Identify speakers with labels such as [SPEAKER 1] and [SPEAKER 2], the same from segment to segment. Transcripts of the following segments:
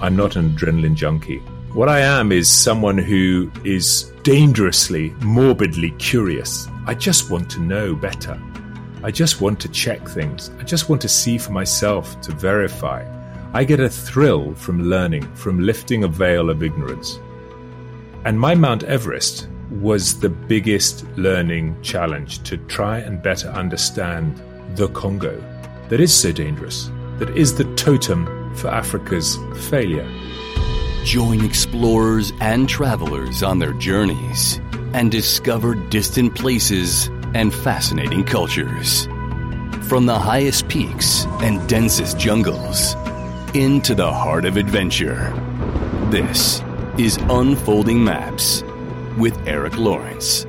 [SPEAKER 1] I'm not an adrenaline junkie. What I am is someone who is dangerously, morbidly curious. I just want to know better. I just want to check things. I just want to see for myself, to verify. I get a thrill from learning, from lifting a veil of ignorance. And my Mount Everest was the biggest learning challenge to try and better understand the Congo, that is so dangerous, that is the totem for Africa's failure.
[SPEAKER 2] Join explorers and travelers on their journeys and discover distant places and fascinating cultures. From the highest peaks and densest jungles into the heart of adventure. This is Unfolding Maps with Eric Lawrence.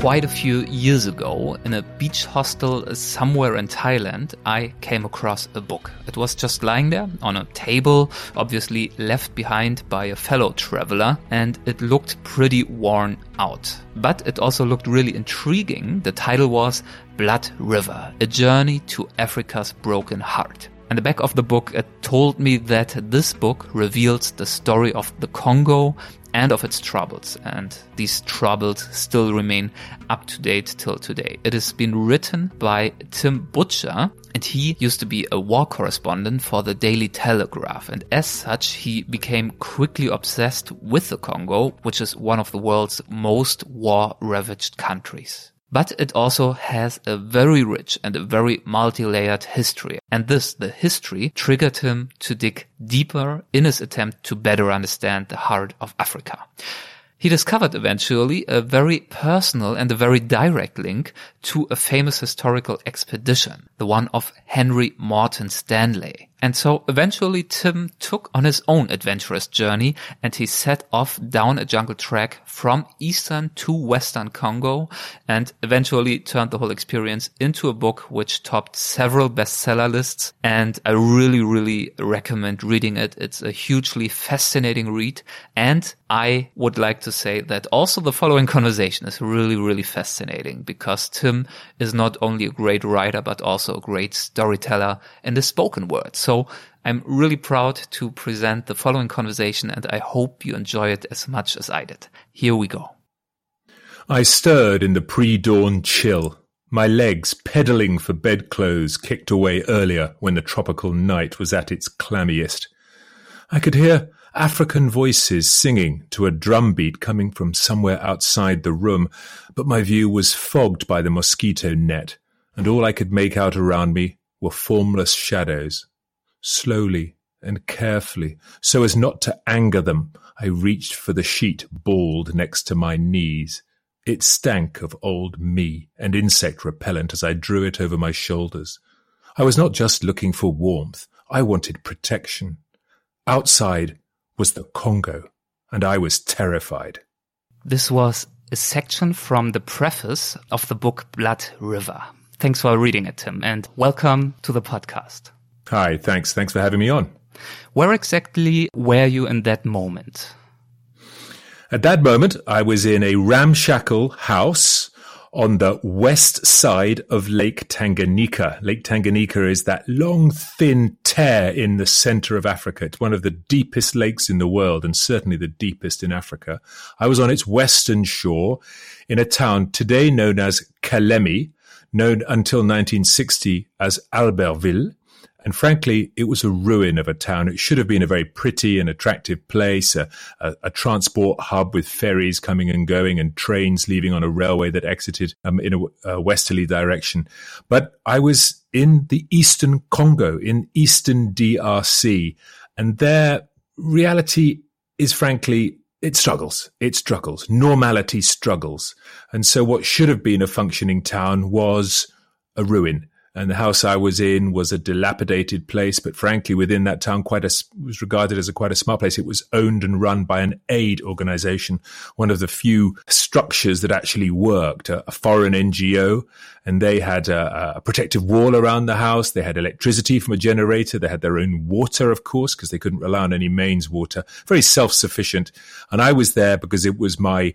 [SPEAKER 3] Quite a few years ago, in a beach hostel somewhere in Thailand, I came across a book. It was just lying there on a table, obviously left behind by a fellow traveler, and it looked pretty worn out. But it also looked really intriguing. The title was Blood River, a journey to Africa's broken heart. And the back of the book it told me that this book reveals the story of the Congo and of its troubles. And these troubles still remain up to date till today. It has been written by Tim Butcher and he used to be a war correspondent for the Daily Telegraph. And as such, he became quickly obsessed with the Congo, which is one of the world's most war ravaged countries. But it also has a very rich and a very multi-layered history. And this, the history, triggered him to dig deeper in his attempt to better understand the heart of Africa. He discovered eventually a very personal and a very direct link to a famous historical expedition, the one of Henry Morton Stanley. And so eventually Tim took on his own adventurous journey and he set off down a jungle track from eastern to western Congo and eventually turned the whole experience into a book which topped several bestseller lists. And I really, really recommend reading it. It's a hugely fascinating read. And I would like to say that also the following conversation is really, really fascinating because Tim is not only a great writer, but also a great storyteller in the spoken word. So I'm really proud to present the following conversation and I hope you enjoy it as much as I did. Here we go.
[SPEAKER 1] I stirred in the pre-dawn chill, my legs pedaling for bedclothes kicked away earlier when the tropical night was at its clammiest. I could hear African voices singing to a drum beat coming from somewhere outside the room, but my view was fogged by the mosquito net, and all I could make out around me were formless shadows. Slowly and carefully, so as not to anger them, I reached for the sheet balled next to my knees. It stank of old me and insect repellent as I drew it over my shoulders. I was not just looking for warmth, I wanted protection. Outside was the Congo, and I was terrified.
[SPEAKER 3] This was a section from the preface of the book Blood River. Thanks for reading it, Tim, and welcome to the podcast.
[SPEAKER 1] Hi, thanks. Thanks for having me on.
[SPEAKER 3] Where exactly were you in that moment?
[SPEAKER 1] At that moment, I was in a ramshackle house on the west side of Lake Tanganyika. Lake Tanganyika is that long, thin tear in the center of Africa. It's one of the deepest lakes in the world and certainly the deepest in Africa. I was on its western shore in a town today known as Kalemie, known until 1960 as Albertville. And frankly, it was a ruin of a town. It should have been a very pretty and attractive place, a, a, a transport hub with ferries coming and going and trains leaving on a railway that exited um, in a, a westerly direction. But I was in the eastern Congo, in eastern DRC, and their reality is frankly it struggles. It struggles. Normality struggles. And so what should have been a functioning town was a ruin and the house I was in was a dilapidated place, but frankly, within that town, quite a was regarded as a quite a smart place. It was owned and run by an aid organization, one of the few structures that actually worked, a, a foreign NGO, and they had a, a, protective wall around the house. They had electricity from a generator. They had their own water, of course, because they couldn't rely on any mains water. Very self-sufficient, and I was there because it was my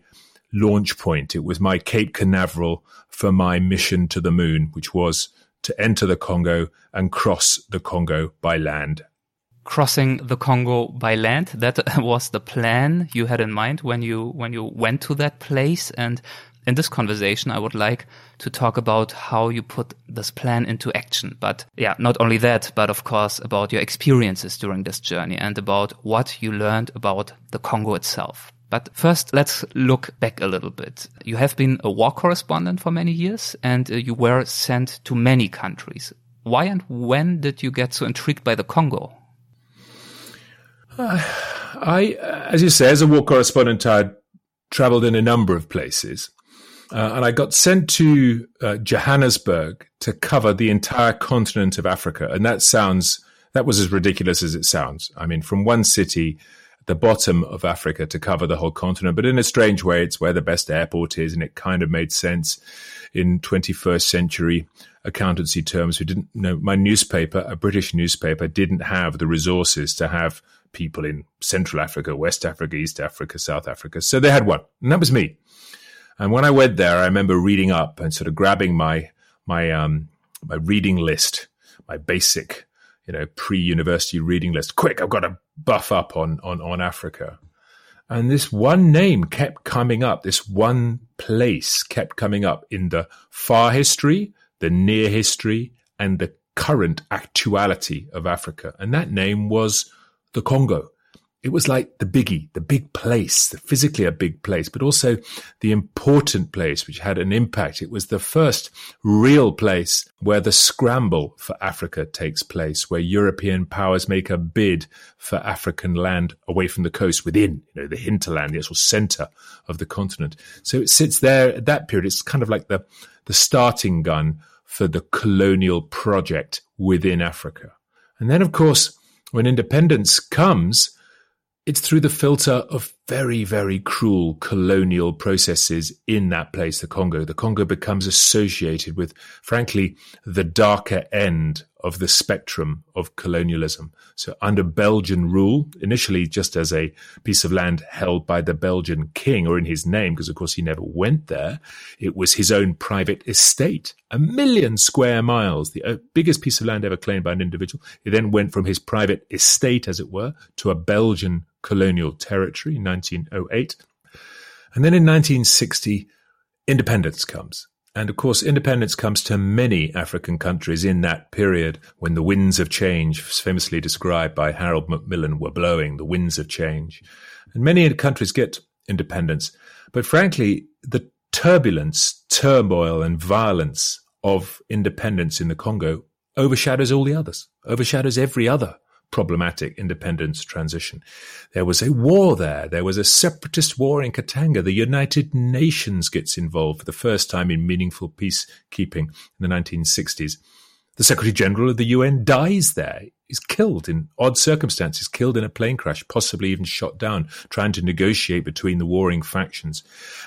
[SPEAKER 1] launch point. It was my Cape Canaveral for my mission to the moon, which was to enter the Congo and cross the Congo by land.
[SPEAKER 3] Crossing the Congo by land, that was the plan you had in mind when you, when you went to that place. And in this conversation, I would like to talk about how you put this plan into action. But yeah, not only that, but of course about your experiences during this journey and about what you learned about the Congo itself. But first, let's look back a little bit. You have been a war correspondent for many years and uh, you were sent to many countries. Why and when did you get so intrigued by the Congo?
[SPEAKER 1] Uh, I, as you say, as a war correspondent, I traveled in a number of places. Uh, and I got sent to uh, Johannesburg to cover the entire continent of Africa. And that sounds, that was as ridiculous as it sounds. I mean, from one city the bottom of Africa to cover the whole continent. But in a strange way, it's where the best airport is, and it kind of made sense in 21st century accountancy terms. We didn't know my newspaper, a British newspaper, didn't have the resources to have people in Central Africa, West Africa, East Africa, South Africa. So they had one, and that was me. And when I went there, I remember reading up and sort of grabbing my my um, my reading list, my basic you know, pre-university reading list. Quick, I've got to buff up on, on, on Africa. And this one name kept coming up. This one place kept coming up in the far history, the near history, and the current actuality of Africa. And that name was the Congo it was like the biggie, the big place, the physically a big place, but also the important place, which had an impact. It was the first real place where the scramble for Africa takes place, where European powers make a bid for African land away from the coast within, you know, the hinterland, the actual center of the continent. So it sits there at that period. It's kind of like the, the starting gun for the colonial project within Africa. And then, of course, when independence comes, it's through the filter of very, very cruel colonial processes in that place, the Congo. The Congo becomes associated with, frankly, the darker end of the spectrum of colonialism. So under Belgian rule, initially just as a piece of land held by the Belgian king or in his name, because of course he never went there, it was his own private estate, a million square miles, the uh, biggest piece of land ever claimed by an individual. It then went from his private estate, as it were, to a Belgian colonial territory in 1908. And then in 1960, independence comes. And of course, independence comes to many African countries in that period when the winds of change, famously described by Harold Macmillan, were blowing, the winds of change. And many countries get independence. But frankly, the turbulence, turmoil, and violence of independence in the Congo overshadows all the others, overshadows every other problematic independence transition. There was a war there. There was a separatist war in Katanga. The United Nations gets involved for the first time in meaningful peacekeeping in the 1960s. The Secretary General of the UN dies there. He's killed in odd circumstances, killed in a plane crash, possibly even shot down, trying to negotiate between the warring factions.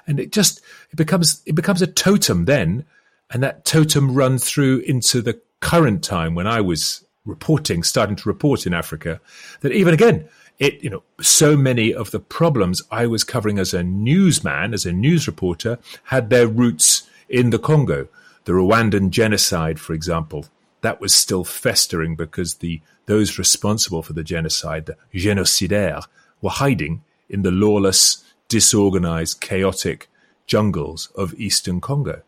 [SPEAKER 1] And it just it becomes it becomes a totem then, and that totem runs through into the current time when I was reporting, starting to report in Africa, that even again, it, you know, so many of the problems I was covering as a newsman, as a news reporter, had their roots in the Congo. The Rwandan genocide, for example, that was still festering because the those responsible for the genocide, the génocidaires, were hiding in the lawless, disorganized, chaotic jungles of eastern Congo.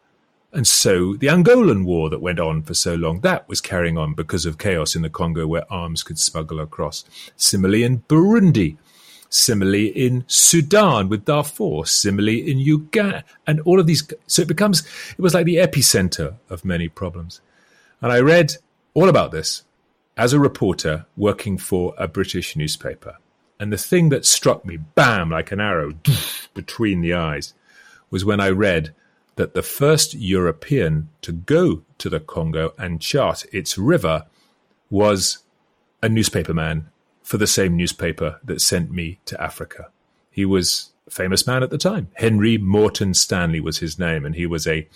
[SPEAKER 1] And so the Angolan war that went on for so long, that was carrying on because of chaos in the Congo where arms could smuggle across. Similarly in Burundi, similarly in Sudan with Darfur, similarly in Uganda, and all of these. So it becomes, it was like the epicenter of many problems. And I read all about this as a reporter working for a British newspaper. And the thing that struck me, bam, like an arrow between the eyes, was when I read that the first European to go to the Congo and chart its river was a newspaperman for the same newspaper that sent me to Africa. He was a famous man at the time. Henry Morton Stanley was his name, and he was a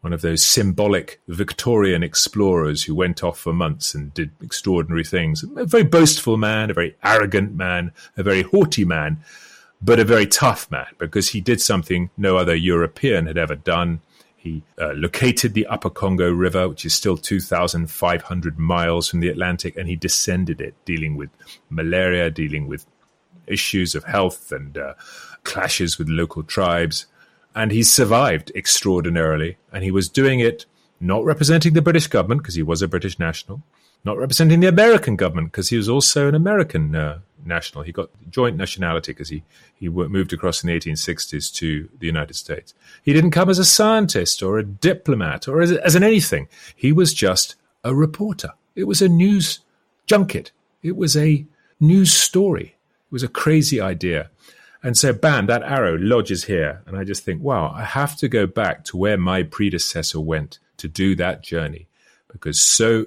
[SPEAKER 1] one of those symbolic Victorian explorers who went off for months and did extraordinary things. A very boastful man, a very arrogant man, a very haughty man, but a very tough man because he did something no other European had ever done. He uh, located the Upper Congo River, which is still 2,500 miles from the Atlantic, and he descended it, dealing with malaria, dealing with issues of health and uh, clashes with local tribes. And he survived extraordinarily. And he was doing it not representing the British government, because he was a British national, not representing the American government, because he was also an American uh, national. He got joint nationality because he, he moved across in the 1860s to the United States. He didn't come as a scientist or a diplomat or as, as an anything. He was just a reporter. It was a news junket. It was a news story. It was a crazy idea. And so, bam, that arrow lodges here. And I just think, wow, I have to go back to where my predecessor went to do that journey because so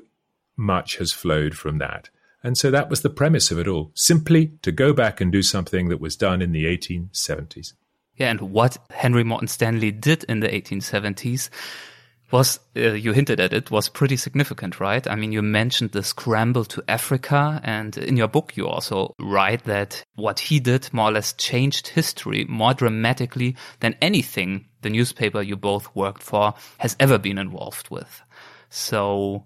[SPEAKER 1] much has flowed from that. And so that was the premise of it all simply to go back and do something that was done in the 1870s.
[SPEAKER 3] Yeah, and what Henry Morton Stanley did in the 1870s was, uh, you hinted at it, was pretty significant, right? I mean, you mentioned the scramble to Africa, and in your book, you also write that what he did more or less changed history more dramatically than anything the newspaper you both worked for has ever been involved with. So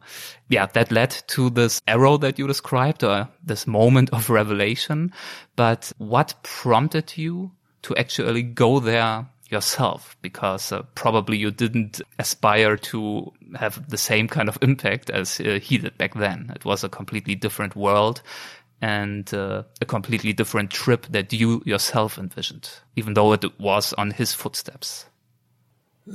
[SPEAKER 3] yeah, that led to this arrow that you described or this moment of revelation. But what prompted you to actually go there yourself? Because uh, probably you didn't aspire to have the same kind of impact as uh, he did back then. It was a completely different world and uh, a completely different trip that you yourself envisioned, even though it was on his footsteps.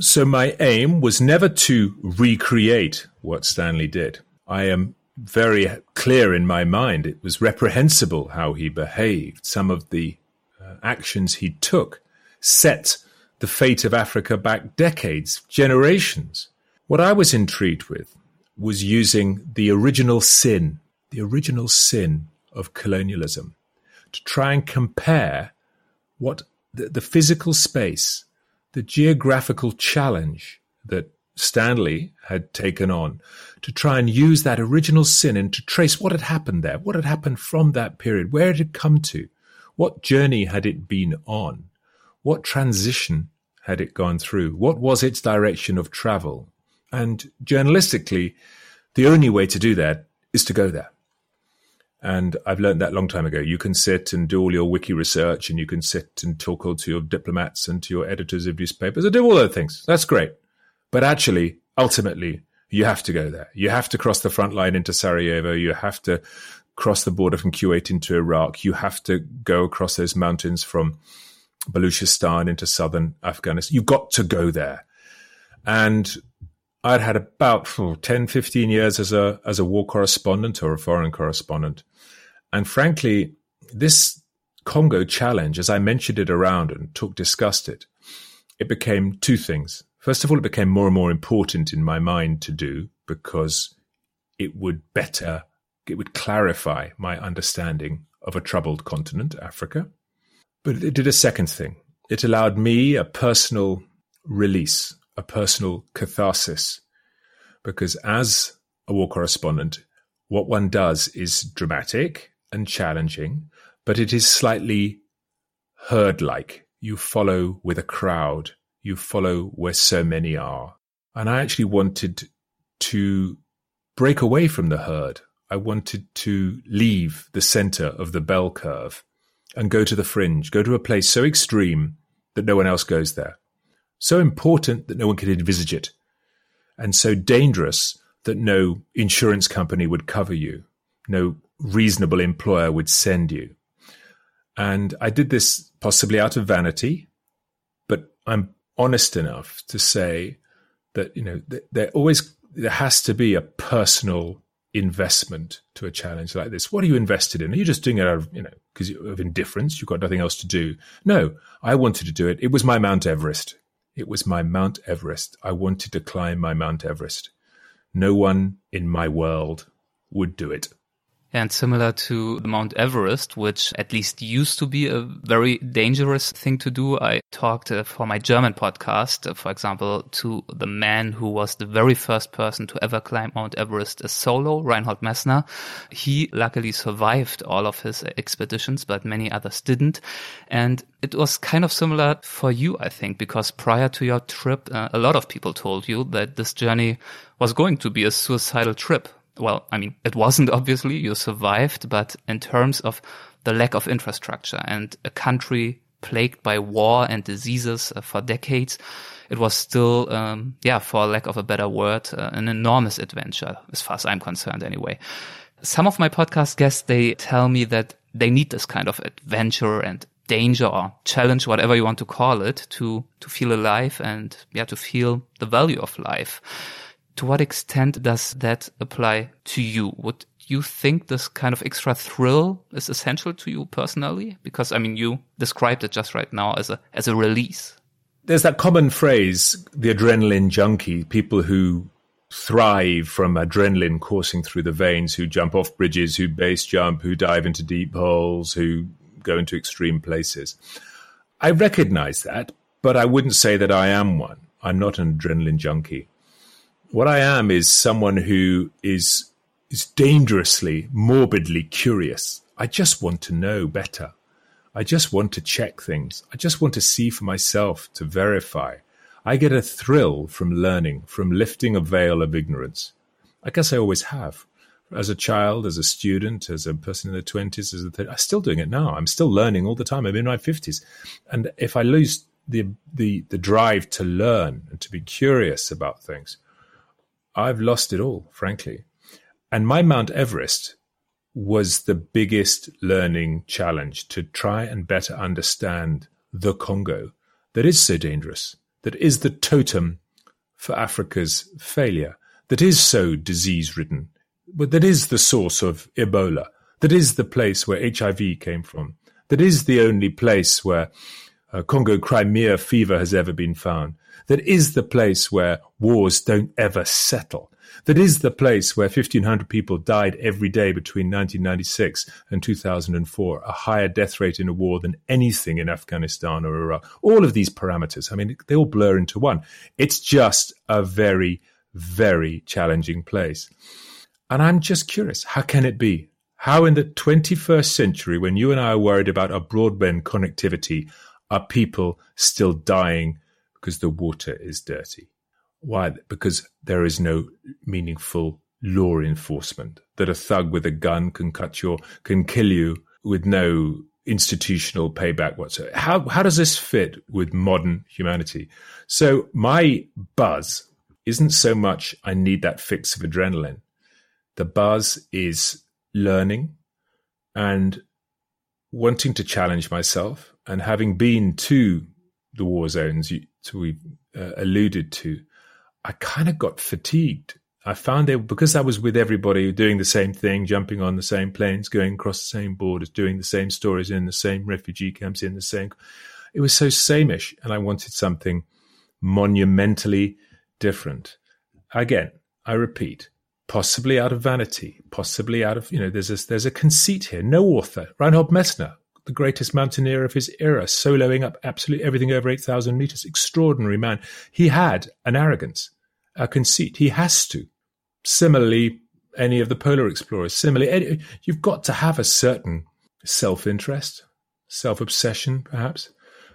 [SPEAKER 1] So my aim was never to recreate what Stanley did. I am very clear in my mind it was reprehensible how he behaved. Some of the uh, actions he took set the fate of Africa back decades, generations. What I was intrigued with was using the original sin, the original sin of colonialism, to try and compare what the, the physical space the geographical challenge that Stanley had taken on to try and use that original sin and to trace what had happened there, what had happened from that period, where it had come to, what journey had it been on, what transition had it gone through, what was its direction of travel. And journalistically, the only way to do that is to go there. And I've learned that long time ago. You can sit and do all your wiki research and you can sit and talk all to your diplomats and to your editors of newspapers and do all those things. That's great. But actually, ultimately, you have to go there. You have to cross the front line into Sarajevo. You have to cross the border from Kuwait into Iraq. You have to go across those mountains from Baluchistan into southern Afghanistan. You've got to go there. And I'd had about oh, 10, 15 years as a, as a war correspondent or a foreign correspondent. And frankly, this Congo challenge, as I mentioned it around and took discussed it, it became two things. First of all, it became more and more important in my mind to do because it would better, it would clarify my understanding of a troubled continent, Africa. But it did a second thing. It allowed me a personal release, a personal catharsis. Because as a war correspondent, what one does is dramatic, and challenging, but it is slightly herd like. You follow with a crowd, you follow where so many are. And I actually wanted to break away from the herd. I wanted to leave the center of the bell curve and go to the fringe, go to a place so extreme that no one else goes there, so important that no one could envisage it, and so dangerous that no insurance company would cover you, no reasonable employer would send you. And I did this possibly out of vanity, but I'm honest enough to say that, you know, there always, there has to be a personal investment to a challenge like this. What are you invested in? Are you just doing it out of, you know, because of indifference? You've got nothing else to do. No, I wanted to do it. It was my Mount Everest. It was my Mount Everest. I wanted to climb my Mount Everest. No one in my world would do it.
[SPEAKER 3] And similar to Mount Everest, which at least used to be a very dangerous thing to do, I talked uh, for my German podcast, uh, for example, to the man who was the very first person to ever climb Mount Everest a solo, Reinhold Messner. He luckily survived all of his expeditions, but many others didn't. And it was kind of similar for you, I think, because prior to your trip, uh, a lot of people told you that this journey was going to be a suicidal trip well, I mean, it wasn't obviously, you survived, but in terms of the lack of infrastructure and a country plagued by war and diseases uh, for decades, it was still, um, yeah, for lack of a better word, uh, an enormous adventure, as far as I'm concerned anyway. Some of my podcast guests, they tell me that they need this kind of adventure and danger or challenge, whatever you want to call it, to, to feel alive and, yeah, to feel the value of life to what extent does that apply to you? Would you think this kind of extra thrill is essential to you personally? Because I mean, you described it just right now as a as a release.
[SPEAKER 1] There's that common phrase, the adrenaline junkie, people who thrive from adrenaline coursing through the veins, who jump off bridges, who base jump, who dive into deep holes, who go into extreme places. I recognize that, but I wouldn't say that I am one. I'm not an adrenaline junkie. What I am is someone who is is dangerously, morbidly curious. I just want to know better. I just want to check things. I just want to see for myself, to verify. I get a thrill from learning, from lifting a veil of ignorance. I guess I always have. As a child, as a student, as a person in the 20s, as a th- I'm still doing it now. I'm still learning all the time. I'm in my 50s. And if I lose the, the, the drive to learn and to be curious about things, I've lost it all, frankly. And my Mount Everest was the biggest learning challenge to try and better understand the Congo that is so dangerous, that is the totem for Africa's failure, that is so disease ridden, but that is the source of Ebola, that is the place where HIV came from, that is the only place where uh, Congo Crimea fever has ever been found, that is the place where wars don't ever settle. That is the place where 1,500 people died every day between 1996 and 2004, a higher death rate in a war than anything in Afghanistan or Iraq. All of these parameters, I mean, they all blur into one. It's just a very, very challenging place. And I'm just curious, how can it be? How in the 21st century, when you and I are worried about our broadband connectivity, are people still dying because the water is dirty. Why? Because there is no meaningful law enforcement. That a thug with a gun can cut your can kill you with no institutional payback whatsoever. How how does this fit with modern humanity? So my buzz isn't so much I need that fix of adrenaline. The buzz is learning and wanting to challenge myself and having been to the war zones we uh, alluded to, I kind of got fatigued. I found that because I was with everybody doing the same thing, jumping on the same planes, going across the same borders, doing the same stories in the same refugee camps, in the same, it was so sameish, and I wanted something monumentally different. Again, I repeat, possibly out of vanity, possibly out of you know, there's a, there's a conceit here. No author, Reinhold Messner, the greatest mountaineer of his era, soloing up absolutely everything over 8,000 meters. Extraordinary man. He had an arrogance, a conceit. He has to. Similarly, any of the polar explorers. Similarly, you've got to have a certain self interest, self obsession, perhaps.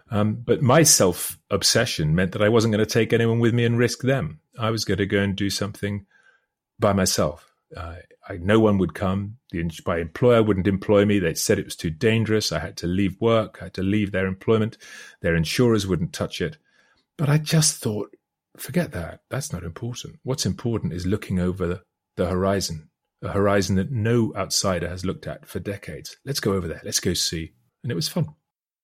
[SPEAKER 1] Um, but my self obsession meant that I wasn't going to take anyone with me and risk them. I was going to go and do something by myself. Uh, I, no one would come. The, my employer wouldn't employ me. They said it was too dangerous. I had to leave work. I had to leave their employment. Their insurers wouldn't touch it. But I just thought, forget that. That's not important. What's important is looking over the, the horizon, a horizon that no outsider has looked at for decades. Let's go over there. Let's go see. And it was fun.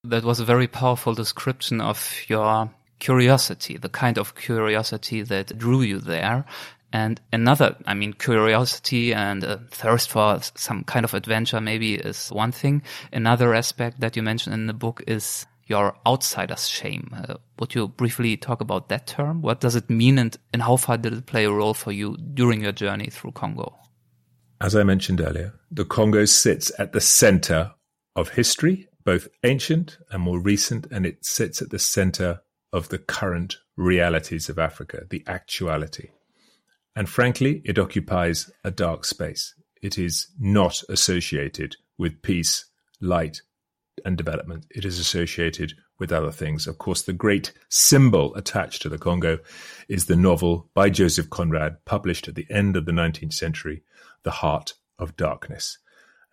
[SPEAKER 3] That was a very powerful description of your curiosity, the kind of curiosity that drew you there. And another, I mean, curiosity and a thirst for some kind of adventure maybe is one thing. Another aspect that you mentioned in the book is your outsider's shame. Uh, would you briefly talk about that term? What does it mean and, and how far did it play a role for you during your journey through Congo?
[SPEAKER 1] As I mentioned earlier, the Congo sits at the center of history, both ancient and more recent, and it sits at the center of the current realities of Africa, the actuality. And frankly, it occupies a dark space. It is not associated with peace, light, and development. It is associated with other things. Of course, the great symbol attached to the Congo is the novel by Joseph Conrad, published at the end of the 19th century, The Heart of Darkness.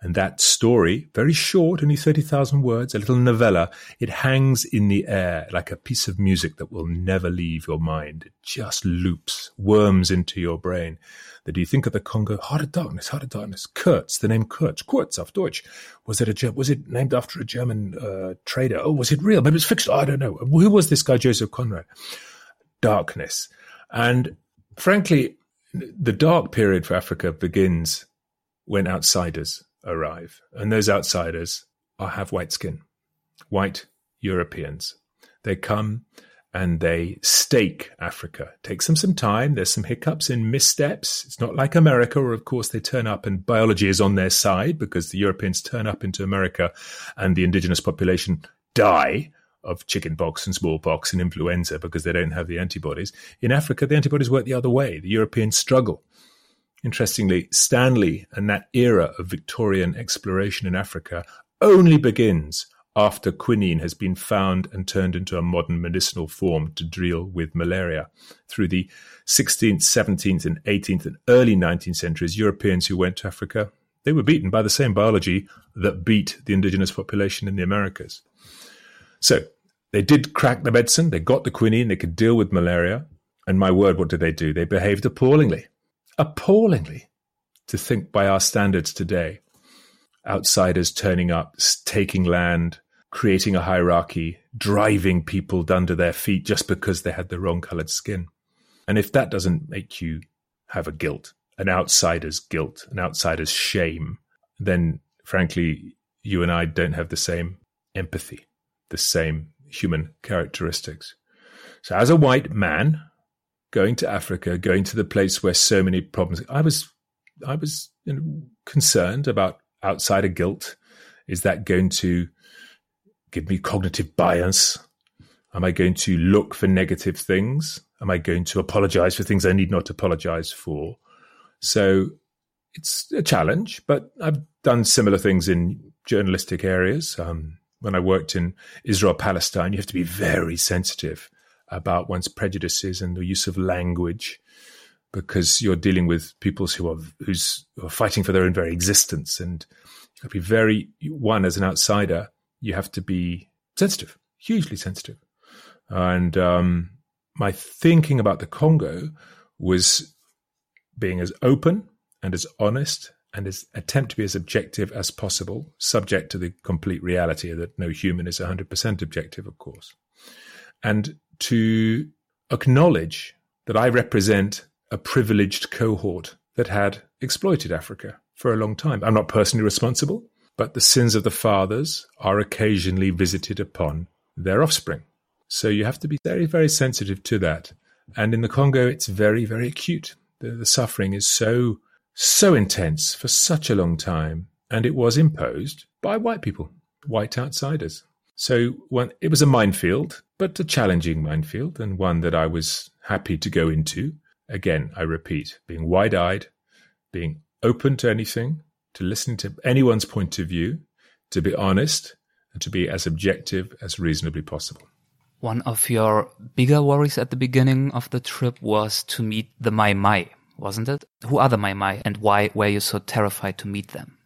[SPEAKER 1] And that story, very short, only 30,000 words, a little novella, it hangs in the air like a piece of music that will never leave your mind. It just loops, worms into your brain. That you think of the Congo, Heart of Darkness, Heart of Darkness, Kurtz, the name Kurtz, Kurz auf Deutsch. Was it a, was it named after a German uh, trader? Oh, was it real? Maybe it's fictional. I don't know. Who was this guy, Joseph Conrad? Darkness. And frankly, the dark period for Africa begins when outsiders arrive. And those outsiders are, have white skin, white Europeans. They come and they stake Africa. Takes them some time. There's some hiccups and missteps. It's not like America, where of course they turn up and biology is on their side because the Europeans turn up into America and the indigenous population die of chickenpox and smallpox and influenza because they don't have the antibodies. In Africa, the antibodies work the other way. The Europeans struggle. Interestingly, Stanley and that era of Victorian exploration in Africa only begins after quinine has been found and turned into a modern medicinal form to deal with malaria. Through the 16th, 17th, and 18th and early 19th centuries, Europeans who went to Africa, they were beaten by the same biology that beat the indigenous population in the Americas. So they did crack the medicine, they got the quinine, they could deal with malaria. And my word, what did they do? They behaved appallingly appallingly to think by our standards today. Outsiders turning up, taking land, creating a hierarchy, driving people under their feet just because they had the wrong colored skin. And if that doesn't make you have a guilt, an outsider's guilt, an outsider's shame, then frankly, you and I don't have the same empathy, the same human characteristics. So, as a white man, going to Africa, going to the place where so many problems. I was, I was you know, concerned about outsider guilt. Is that going to give me cognitive bias? Am I going to look for negative things? Am I going to apologize for things I need not apologize for? So it's a challenge, but I've done similar things in journalistic areas. Um, when I worked in Israel Palestine, you have to be very sensitive about one's prejudices and the use of language because you're dealing with peoples who are who's who are fighting for their own very existence. And you be very one as an outsider you have to be sensitive hugely sensitive. And um, my thinking about the congo was being as open and as honest and as attempt to be as objective as possible subject to the complete reality that no human is 100% objective of course. And to acknowledge that I represent a privileged cohort that had exploited Africa for a long time. I'm not personally responsible, but the sins of the fathers are occasionally visited upon their offspring. So you have to be very, very sensitive to that. And in the Congo, it's very, very acute. The, the suffering is so, so intense for such a long time. And it was imposed by white people, white outsiders. So it was a minefield, but a challenging minefield and one that I was happy to go into. Again, I repeat, being wide eyed, being open to anything, to listen to anyone's point of view, to be honest, and to be as objective as reasonably possible.
[SPEAKER 3] One of your bigger worries at the beginning of the trip was to meet the Mai Mai, wasn't it? Who are the Mai Mai and why were you so terrified to meet them?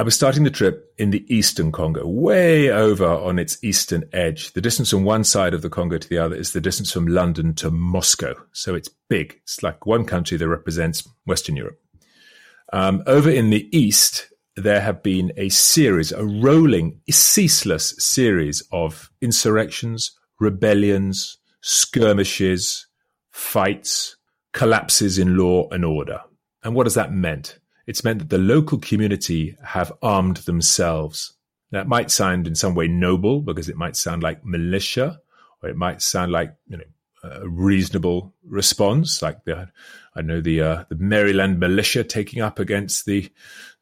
[SPEAKER 1] I was starting the trip in the eastern Congo, way over on its eastern edge. The distance from one side of the Congo to the other is the distance from London to Moscow. So it's big. It's like one country that represents Western Europe. Um, over in the east, there have been a series, a rolling, ceaseless series of insurrections, rebellions, skirmishes, fights, collapses in law and order. And what has that meant? It's meant that the local community have armed themselves. That might sound in some way noble because it might sound like militia or it might sound like, you know, a reasonable response, like the I know the uh, the Maryland militia taking up against the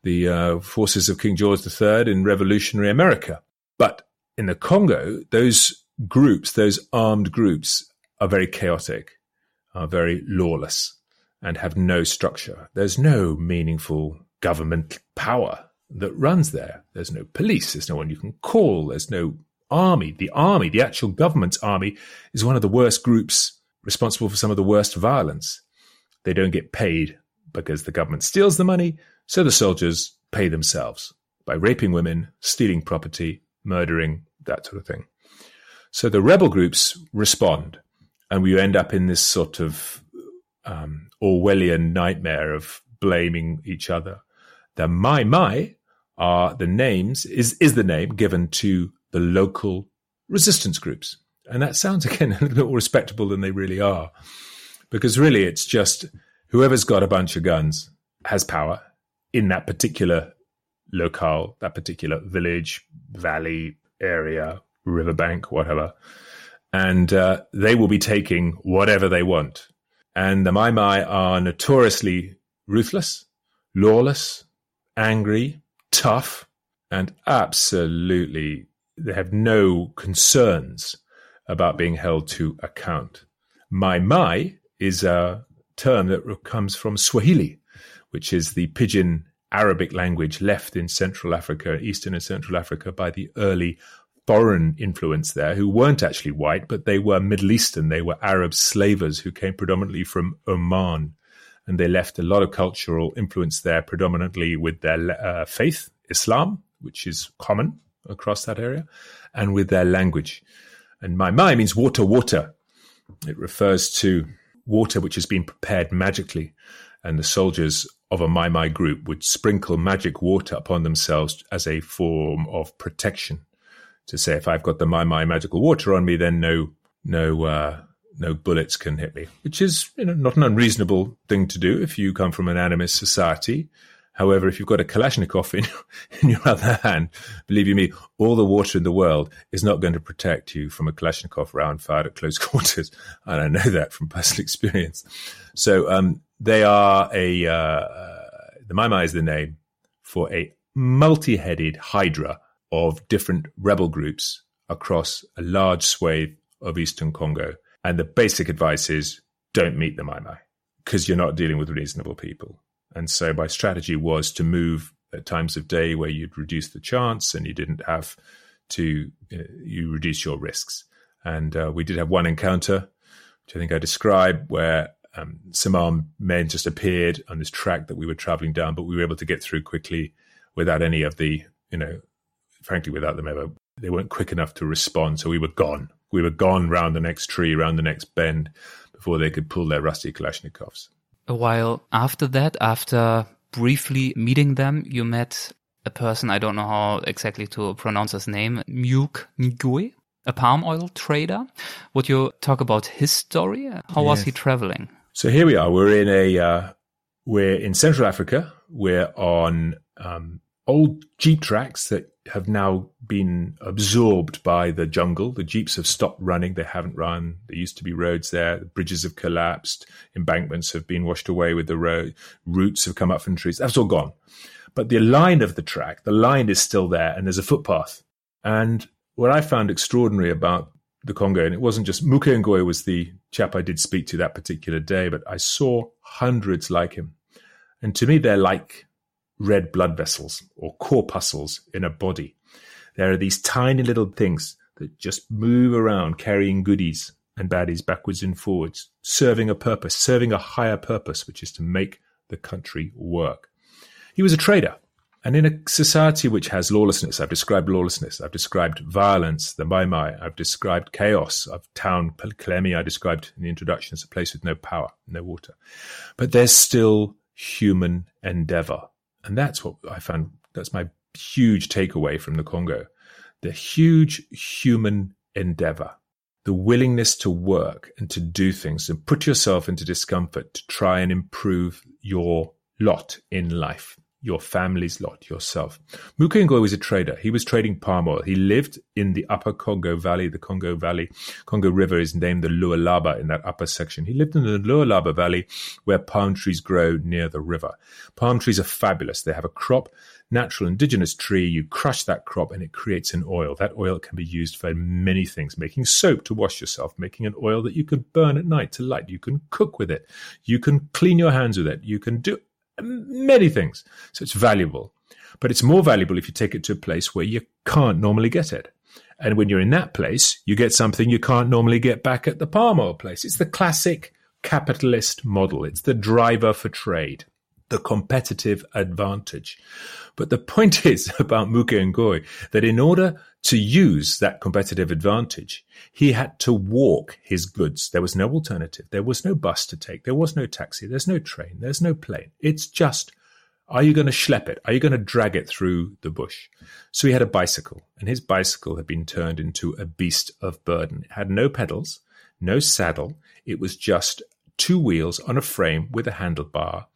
[SPEAKER 1] the uh, forces of King George III in revolutionary America. But in the Congo, those groups, those armed groups, are very chaotic, are very lawless, and have no structure. There's no meaningful government power that runs there. There's no police. There's no one you can call. There's no army. The army, the actual government's army, is one of the worst groups responsible for some of the worst violence. They don't get paid because the government steals the money, so the soldiers pay themselves by raping women, stealing property, murdering, that sort of thing. So the rebel groups respond, and we end up in this sort of um, Orwellian nightmare of blaming each other. The Mai Mai are the names is is the name given to the local resistance groups, and that sounds again a little bit more respectable than they really are, because really it's just whoever's got a bunch of guns has power in that particular locale, that particular village, valley, area, riverbank, whatever. And uh, they will be taking whatever they want. And the Mai Mai are notoriously ruthless, lawless, angry, tough, and absolutely they have no concerns about being held to account. Mai Mai is a term that comes from Swahili, which is the pidgin Arabic language left in Central Africa, Eastern and Central Africa by the early foreign influence there who weren't actually white, but they were Middle Eastern. They were Arab slavers who came predominantly from Oman. And they left a lot of cultural influence there, predominantly with their uh, faith, Islam, which is common across that area, and with their language. And Mai Mai means water, water. It refers to water which has been prepared magically. And the soldiers of a Mai Mai group would sprinkle magic water upon themselves as a form of protection to say if I've got the my my magical water on me, then no no uh, no bullets can hit me, which is you know not an unreasonable thing to do if you come from an animist society. However, if you've got a Kalashnikov in, in your other hand, believe you me, all the water in the world is not going to protect you from a Kalashnikov round fired at close quarters. And I know that from personal experience. So um, they are a, uh, the Mai Mai is the name for a multi-headed hydra of different rebel groups across a large swathe of eastern Congo. And the basic advice is don't meet the Mai Mai because you're not dealing with reasonable people. And so my strategy was to move at times of day where you'd reduce the chance and you didn't have to, you, know, you reduce your risks. And uh, we did have one encounter, which I think I described, where um, some armed men just appeared on this track that we were traveling down, but we were able to get through quickly without any of the, you know, frankly, without them ever, they weren't quick enough to respond. So we were gone. We were gone round the next tree, round the next bend before they could pull their rusty Kalashnikovs.
[SPEAKER 3] A while after that, after briefly meeting them, you met a person, I don't know how exactly to pronounce his name, Muk Ngui, a palm oil trader. Would you talk about his story? How yes. was he traveling?
[SPEAKER 1] So here we are. We're in a, uh, we're in Central Africa. We're on um, old jeep tracks that have now been absorbed by the jungle. The jeeps have stopped running. They haven't run. There used to be roads there. The bridges have collapsed. Embankments have been washed away with the road. Roots have come up from trees. That's all gone. But the line of the track, the line is still there and there's a footpath. And what I found extraordinary about the Congo, and it wasn't just Muke was the chap I did speak to that particular day, but I saw hundreds like him. And to me, they're like red blood vessels or corpuscles in a body. There are these tiny little things that just move around carrying goodies and baddies backwards and forwards, serving a purpose, serving a higher purpose, which is to make the country work. He was a trader. And in a society which has lawlessness, I've described lawlessness, I've described violence, the Mai Mai, I've described chaos of town Kalemie, I described in the introduction as a place with no power, no water. But there's still human endeavor. And that's what I found, that's my huge takeaway from the Congo. The huge human endeavor, the willingness to work and to do things and put yourself into discomfort to try and improve your lot in life. Your family's lot, yourself. Mukengo was a trader. He was trading palm oil. He lived in the upper Congo Valley. The Congo Valley, Congo River is named the Lualaba in that upper section. He lived in the Lualaba Valley where palm trees grow near the river. Palm trees are fabulous. They have a crop, natural indigenous tree. You crush that crop and it creates an oil. That oil can be used for many things, making soap to wash yourself, making an oil that you can burn at night to light. You can cook with it. You can clean your hands with it. You can do many things. So it's valuable. But it's more valuable if you take it to a place where you can't normally get it. And when you're in that place, you get something you can't normally get back at the palm oil place. It's the classic capitalist model. It's the driver for trade, the competitive advantage. But the point is about Mukengo that in order to use that competitive advantage, he had to walk his goods. There was no alternative. There was no bus to take. There was no taxi. There's no train. There's no plane. It's just, are you going to schlep it? Are you going to drag it through the bush? So he had a bicycle, and his bicycle had been turned into a beast of burden. It had no pedals, no saddle. It was just two wheels on a frame with a handlebar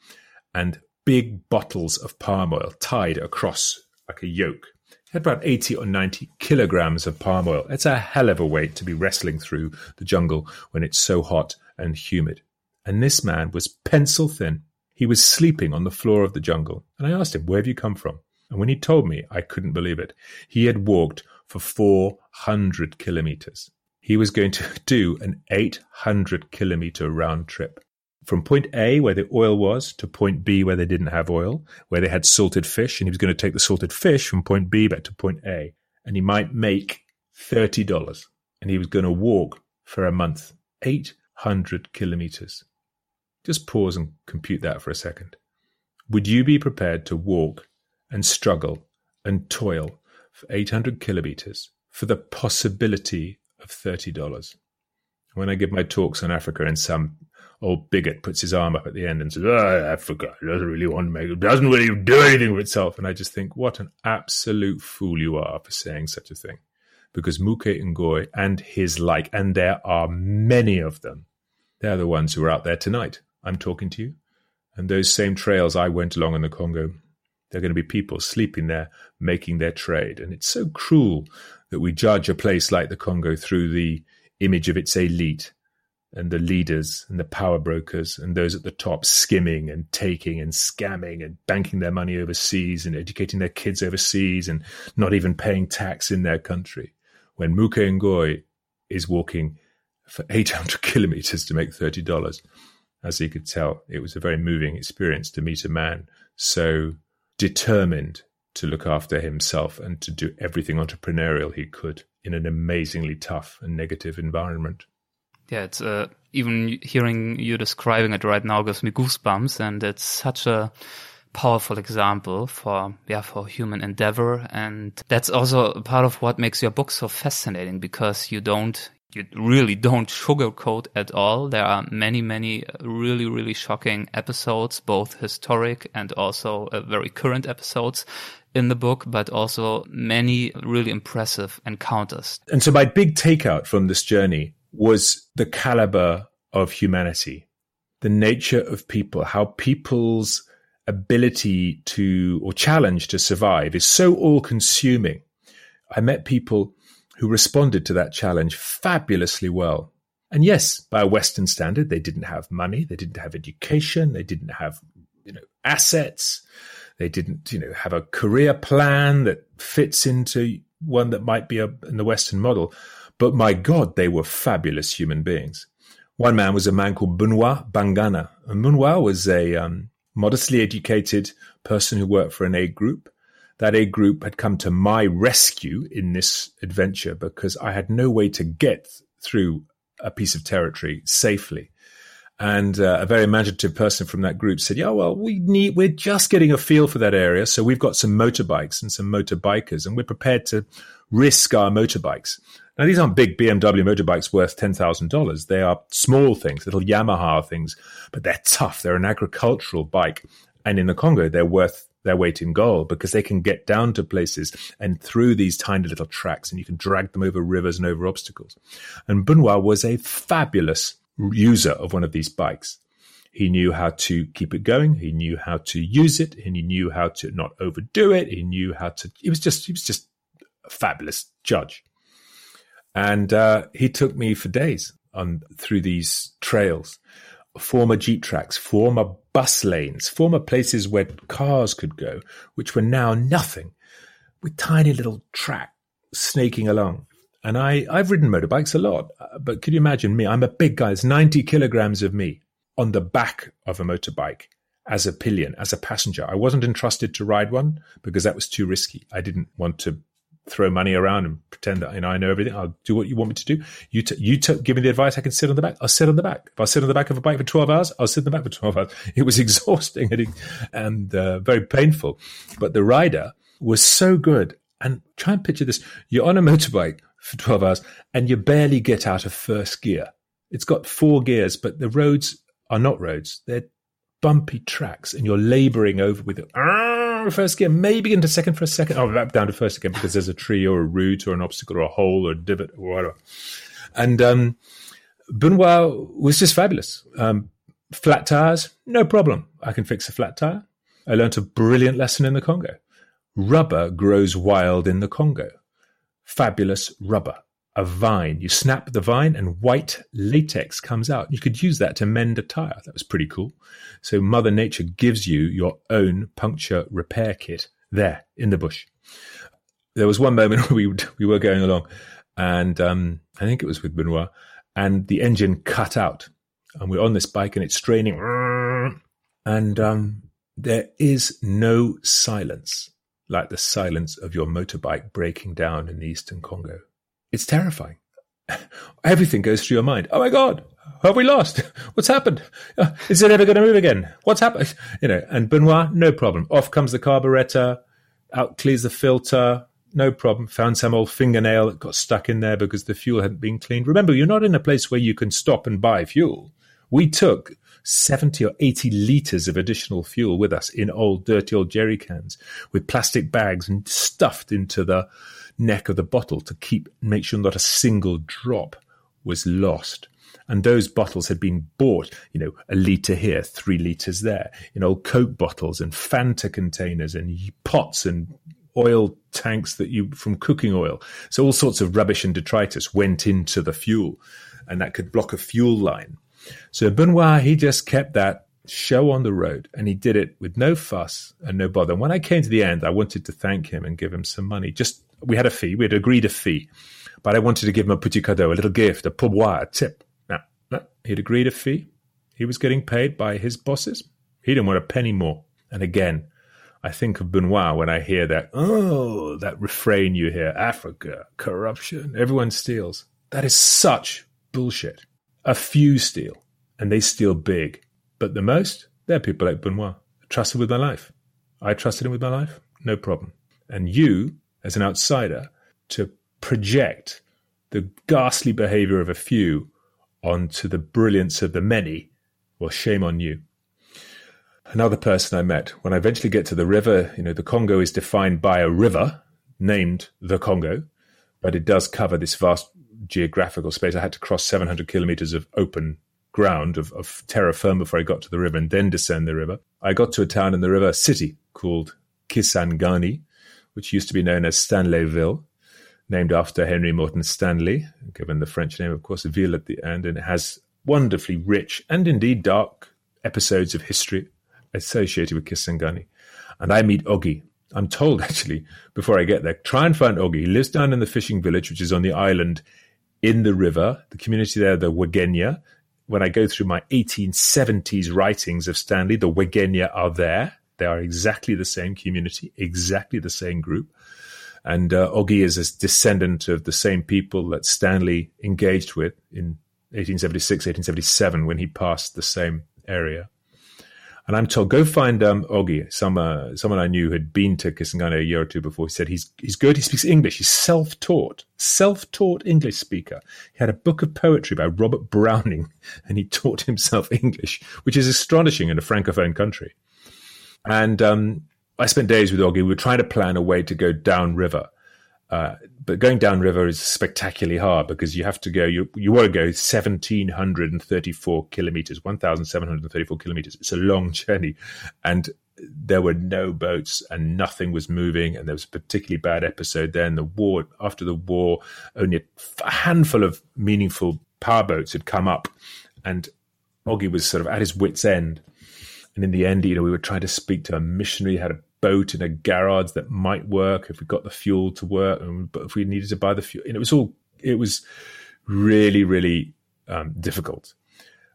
[SPEAKER 1] and big bottles of palm oil tied across like a yoke He had about 80 or 90 kilograms of palm oil. It's a hell of a weight to be wrestling through the jungle when it's so hot and humid. And this man was pencil thin. He was sleeping on the floor of the jungle. And I asked him, Where have you come from? And when he told me, I couldn't believe it. He had walked for 400 kilometers. He was going to do an 800 kilometer round trip from point A, where the oil was, to point B, where they didn't have oil, where they had salted fish, and he was going to take the salted fish from point B back to point A, and he might make $30. And he was going to walk for a month, 800 kilometers. Just pause and compute that for a second. Would you be prepared to walk and struggle and toil for 800 kilometers for the possibility of $30? When I give my talks on Africa and some old bigot puts his arm up at the end and says, oh, Africa doesn't really want to make doesn't really do anything for itself. And I just think, what an absolute fool you are for saying such a thing. Because Mukengo and his like, and there are many of them, they're the ones who are out there tonight. I'm talking to you. And those same trails I went along in the Congo, there are going to be people sleeping there, making their trade. And it's so cruel that we judge a place like the Congo through the image of its elite and the leaders and the power brokers and those at the top skimming and taking and scamming and banking their money overseas and educating their kids overseas and not even paying tax in their country. When Mukengo is walking for 800 kilometers to make $30, as he could tell, it was a very moving experience to meet a man so determined to look after himself and to do everything entrepreneurial he could in an amazingly tough and negative environment
[SPEAKER 3] yeah, it's uh, even hearing you describing it right now gives me goosebumps, and it's such a powerful example for yeah for human endeavor, and that's also part of what makes your book so fascinating because you don't you really don't sugarcoat at all. There are many, many really, really shocking episodes, both historic and also uh, very current episodes in the book, but also many really impressive encounters.
[SPEAKER 1] And so my big takeout from this journey was the caliber of humanity, the nature of people, how people's ability to or challenge to survive is so all consuming. I met people who responded to that challenge fabulously well. And yes, by a Western standard, they didn't have money, they didn't have education, they didn't have you know assets, they didn't you know have a career plan that fits into one that might be a, in the Western model. But my God, they were fabulous human beings. One man was a man called Benoit Bangana. And Benoit was a um, modestly educated person who worked for an aid group. That aid group had come to my rescue in this adventure because I had no way to get through a piece of territory safely. And uh, a very imaginative person from that group said, "Yeah, well, we need. We're just getting a feel for that area, so we've got some motorbikes and some motorbikers, and we're prepared to risk our motorbikes. Now, these aren't big BMW motorbikes worth $10,000. They are small things, little Yamaha things, but they're tough. They're an agricultural bike. And in the Congo, they're worth their weight in gold because they can get down to places and through these tiny little tracks and you can drag them over rivers and over obstacles. And Benoit was a fabulous user of one of these bikes. He knew how to keep it going. He knew how to use it, and he knew how to not overdo it. He knew how to. He was just he was just a fabulous judge, and uh, he took me for days on through these trails, former jeep tracks, former bus lanes, former places where cars could go, which were now nothing, with tiny little track snaking along. And I, I've ridden motorbikes a lot, uh, but could you imagine me? I'm a big guy. It's 90 kilograms of me on the back of a motorbike as a pillion, as a passenger. I wasn't entrusted to ride one because that was too risky. I didn't want to throw money around and pretend that you know I know everything. I'll do what you want me to do. You t- you t- give me the advice. I can sit on the back. I'll sit on the back. If I sit on the back of a bike for twelve hours, I'll sit in the back for twelve hours. It was exhausting and, and uh, very painful, but the rider was so good. And try and picture this: you're on a motorbike for twelve hours and you barely get out of first gear. It's got four gears, but the roads are not roads. They're bumpy tracks, and you're labouring over with it. First gear, maybe into second for a second. Oh, back down to first again because there's a tree or a root or an obstacle or a hole or a divot or whatever. And um, was just fabulous. Um, flat tires, no problem. I can fix a flat tire. I learnt a brilliant lesson in the Congo. Rubber grows wild in the Congo. Fabulous rubber a vine. You snap the vine and white latex comes out. You could use that to mend a tire. That was pretty cool. So Mother Nature gives you your own puncture repair kit there in the bush. There was one moment we, we were going along and um, I think it was with Benoit and the engine cut out and we're on this bike and it's straining and um, there is no silence like the silence of your motorbike breaking down in the Eastern Congo it's terrifying. Everything goes through your mind. Oh my God, have we lost? What's happened? Uh, is it ever going to move again? What's happened? You know, and Benoit, no problem. Off comes the carburetor, out clears the filter, no problem. Found some old fingernail that got stuck in there because the fuel hadn't been cleaned. Remember, you're not in a place where you can stop and buy fuel. We took 70 or 80 liters of additional fuel with us in old, dirty old jerry cans with plastic bags and stuffed into the neck of the bottle to keep make sure not a single drop was lost. And those bottles had been bought, you know, a litre here, three litres there, in old Coke bottles and Fanta containers and pots and oil tanks that you from cooking oil. So all sorts of rubbish and detritus went into the fuel and that could block a fuel line. So Benoit, he just kept that show on the road and he did it with no fuss and no bother. And when I came to the end, I wanted to thank him and give him some money. Just we had a fee, we had agreed a fee, but I wanted to give him a petit cadeau, a little gift, a pourboire, a tip. No, no, he'd agreed a fee. He was getting paid by his bosses. He didn't want a penny more. And again, I think of Benoit when I hear that, oh, that refrain you hear Africa, corruption, everyone steals. That is such bullshit. A few steal, and they steal big. But the most, they're people like Benoit. Trusted with my life. I trusted him with my life, no problem. And you as an outsider to project the ghastly behavior of a few onto the brilliance of the many, well, shame on you. Another person I met, when I eventually get to the river, you know, the Congo is defined by a river named the Congo, but it does cover this vast geographical space. I had to cross 700 kilometers of open ground, of, of terra firma before I got to the river and then descend the river. I got to a town in the river a city called Kisangani, which used to be known as Stanleyville, named after Henry Morton Stanley, given the French name, of course, Ville at the end, and it has wonderfully rich and indeed dark episodes of history associated with Kisangani. And I meet Ogi. I'm told actually before I get there, try and find Ogi. He lives down in the fishing village, which is on the island in the river. The community there, the Wagenia. When I go through my 1870s writings of Stanley, the Wagenia are there. They are exactly the same community, exactly the same group. And uh, Ogi is a descendant of the same people that Stanley engaged with in 1876, 1877 when he passed the same area. And I'm told, go find um, Ogi. Some, uh, someone I knew had been to Kisangani a year or two before. He said he's he's good. He speaks English. He's self-taught, self-taught English speaker. He had a book of poetry by Robert Browning, and he taught himself English, which is astonishing in a francophone country. And um, I spent days with Ogi. We were trying to plan a way to go downriver. Uh, but going downriver is spectacularly hard because you have to go. You you want to go seventeen hundred and thirty four kilometers, one thousand seven hundred thirty four kilometers. It's a long journey, and there were no boats and nothing was moving. And there was a particularly bad episode then. The war after the war, only a handful of meaningful power boats had come up, and Ogi was sort of at his wits' end. And in the end, you know, we were trying to speak to a missionary, had a boat in a garage that might work if we got the fuel to work, but if we needed to buy the fuel, and it was all, it was really, really um, difficult.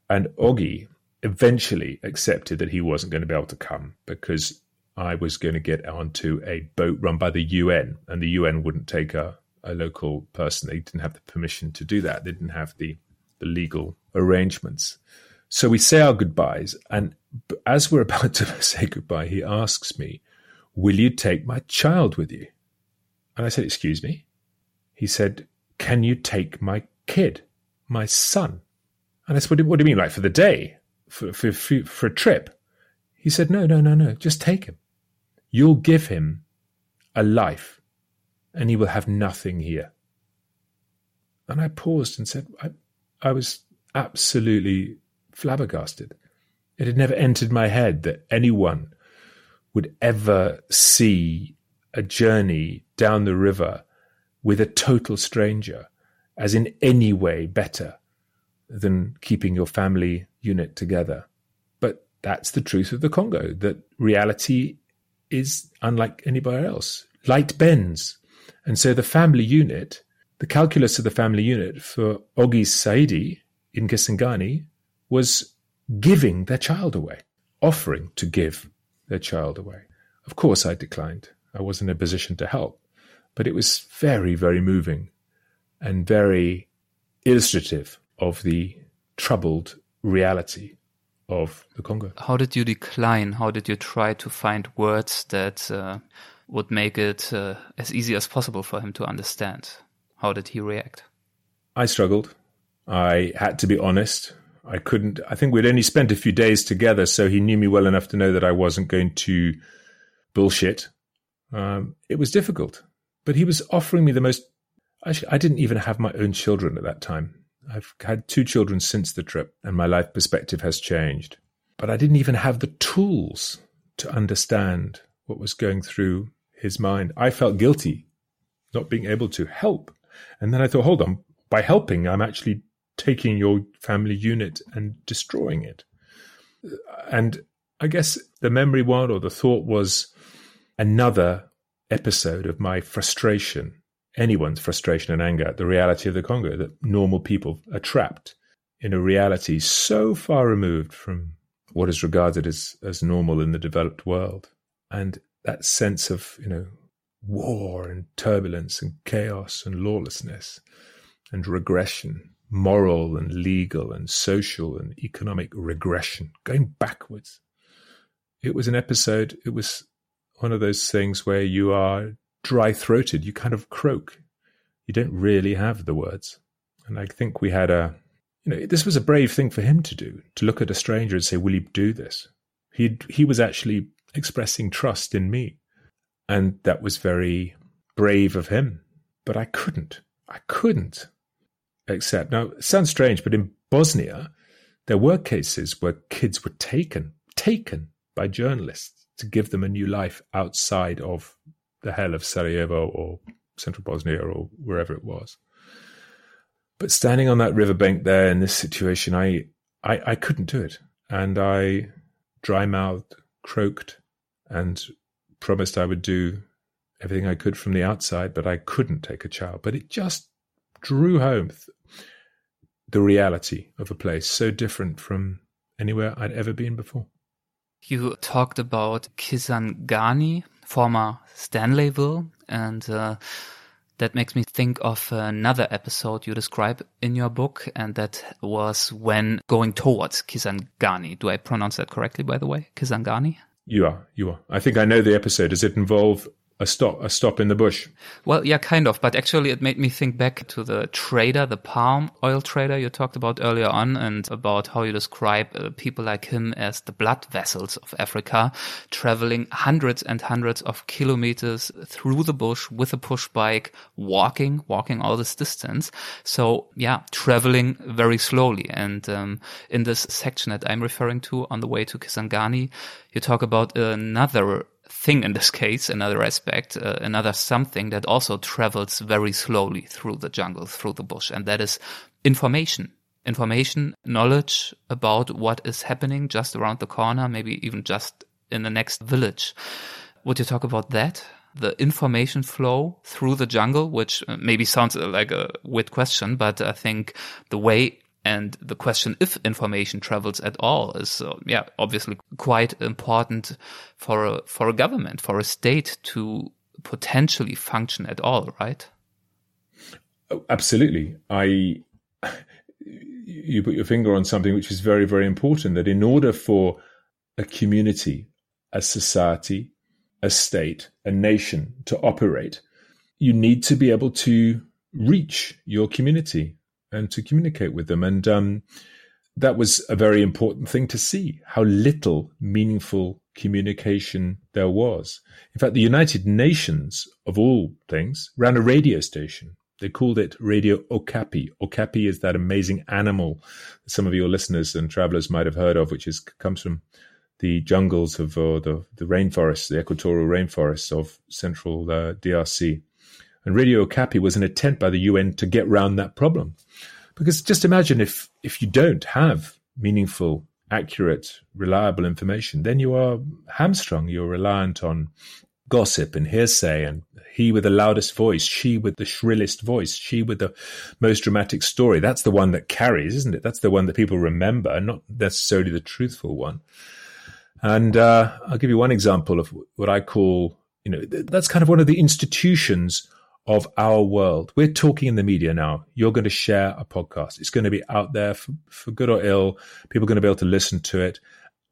[SPEAKER 1] And Ogi eventually accepted that he wasn't going to be able to come because I was going to get onto a boat run by the UN, and the UN wouldn't take a, a local person. They didn't have the permission to do that. They didn't have the, the legal arrangements. So we say our goodbyes, and as we're about to say goodbye, he asks me, Will you take my child with you? And I said, Excuse me? He said, Can you take my kid, my son? And I said, What do, what do you mean, like for the day, for, for, for, for a trip? He said, No, no, no, no, just take him. You'll give him a life, and he will have nothing here. And I paused and said, I, I was absolutely flabbergasted. It had never entered my head that anyone would ever see a journey down the river with a total stranger as in any way better than keeping your family unit together. But that's the truth of the Congo, that reality is unlike anywhere else. Light bends. And so the family unit, the calculus of the family unit for Ogi Saidi in Kisangani was giving their child away, offering to give their child away. Of course, I declined. I wasn't in a position to help, but it was very, very moving and very illustrative of the troubled reality of the Congo.
[SPEAKER 3] How did you decline? How did you try to find words that uh, would make it uh, as easy as possible for him to understand? How did he react?
[SPEAKER 1] I struggled. I had to be honest. I couldn't, I think we'd only spent a few days together, so he knew me well enough to know that I wasn't going to bullshit. Um, it was difficult, but he was offering me the most. Actually, I didn't even have my own children at that time. I've had two children since the trip, and my life perspective has changed. But I didn't even have the tools to understand what was going through his mind. I felt guilty not being able to help. And then I thought, hold on, by helping, I'm actually taking your family unit and destroying it. And I guess the memory one or the thought was another episode of my frustration, anyone's frustration and anger at the reality of the Congo, that normal people are trapped in a reality so far removed from what is regarded as, as normal in the developed world. And that sense of, you know, war and turbulence and chaos and lawlessness and regression moral and legal and social and economic regression, going backwards. It was an episode, it was one of those things where you are dry throated, you kind of croak. You don't really have the words. And I think we had a, you know, this was a brave thing for him to do, to look at a stranger and say, Will you do this? He, he was actually expressing trust in me. And that was very brave of him. But I couldn't. I couldn't accept. Now, it sounds strange, but in Bosnia, there were cases where kids were taken, taken by journalists to give them a new life outside of the hell of Sarajevo or central Bosnia or wherever it was. But standing on that riverbank there in this situation, I, I, I couldn't do it. And I dry mouthed, croaked, and promised I would do everything I could from the outside, but I couldn't take a child. But it just drew home the reality of a place so different from anywhere I'd ever been before.
[SPEAKER 3] You talked about Kisangani, former Stanleyville, and uh, that makes me think of another episode you describe in your book, and that was when going towards Kisangani. Do I pronounce that correctly, by the way? Kisangani?
[SPEAKER 1] You are, you are. I think I know the episode. Does it involve a stop a stop in the bush.
[SPEAKER 3] Well, yeah, kind of, but actually it made me think back to the trader, the palm oil trader you talked about earlier on and about how you describe uh, people like him as the blood vessels of Africa, traveling hundreds and hundreds of kilometers through the bush with a push bike, walking, walking all this distance. So yeah, traveling very slowly. And um, in this section that I'm referring to on the way to Kisangani, you talk about another thing in this case, another aspect, uh, another something that also travels very slowly through the jungle, through the bush, and that is information. Information, knowledge about what is happening just around the corner, maybe even just in the next village. Would you talk about that? The information flow through the jungle, which uh, maybe sounds like a weird question, but I think the way and the question if information travels at all is, uh, yeah, obviously quite important for a, for a government, for a state to potentially function at all, right?
[SPEAKER 1] Oh, absolutely. I, you put your finger on something which is very, very important that in order for a community, a society, a state, a nation to operate, you need to be able to reach your community and to communicate with them. And um, that was a very important thing to see how little meaningful communication there was. In fact, the United Nations, of all things, ran a radio station. They called it Radio Okapi. Okapi is that amazing animal that some of your listeners and travelers might have heard of, which is comes from the jungles of uh, the the rainforests, the equatorial rainforests of central uh, DRC. And Radio Okapi was an attempt by the UN to get round that problem. Because just imagine if, if you don't have meaningful, accurate, reliable information, then you are hamstrung. You're reliant on gossip and hearsay and he with the loudest voice, she with the shrillest voice, she with the most dramatic story. That's the one that carries, isn't it? That's the one that people remember, not necessarily the truthful one. And uh, I'll give you one example of what I call, you know, that's kind of one of the institutions of our world. We're talking in the media now. You're going to share a podcast. It's going to be out there for, for good or ill. People are going to be able to listen to it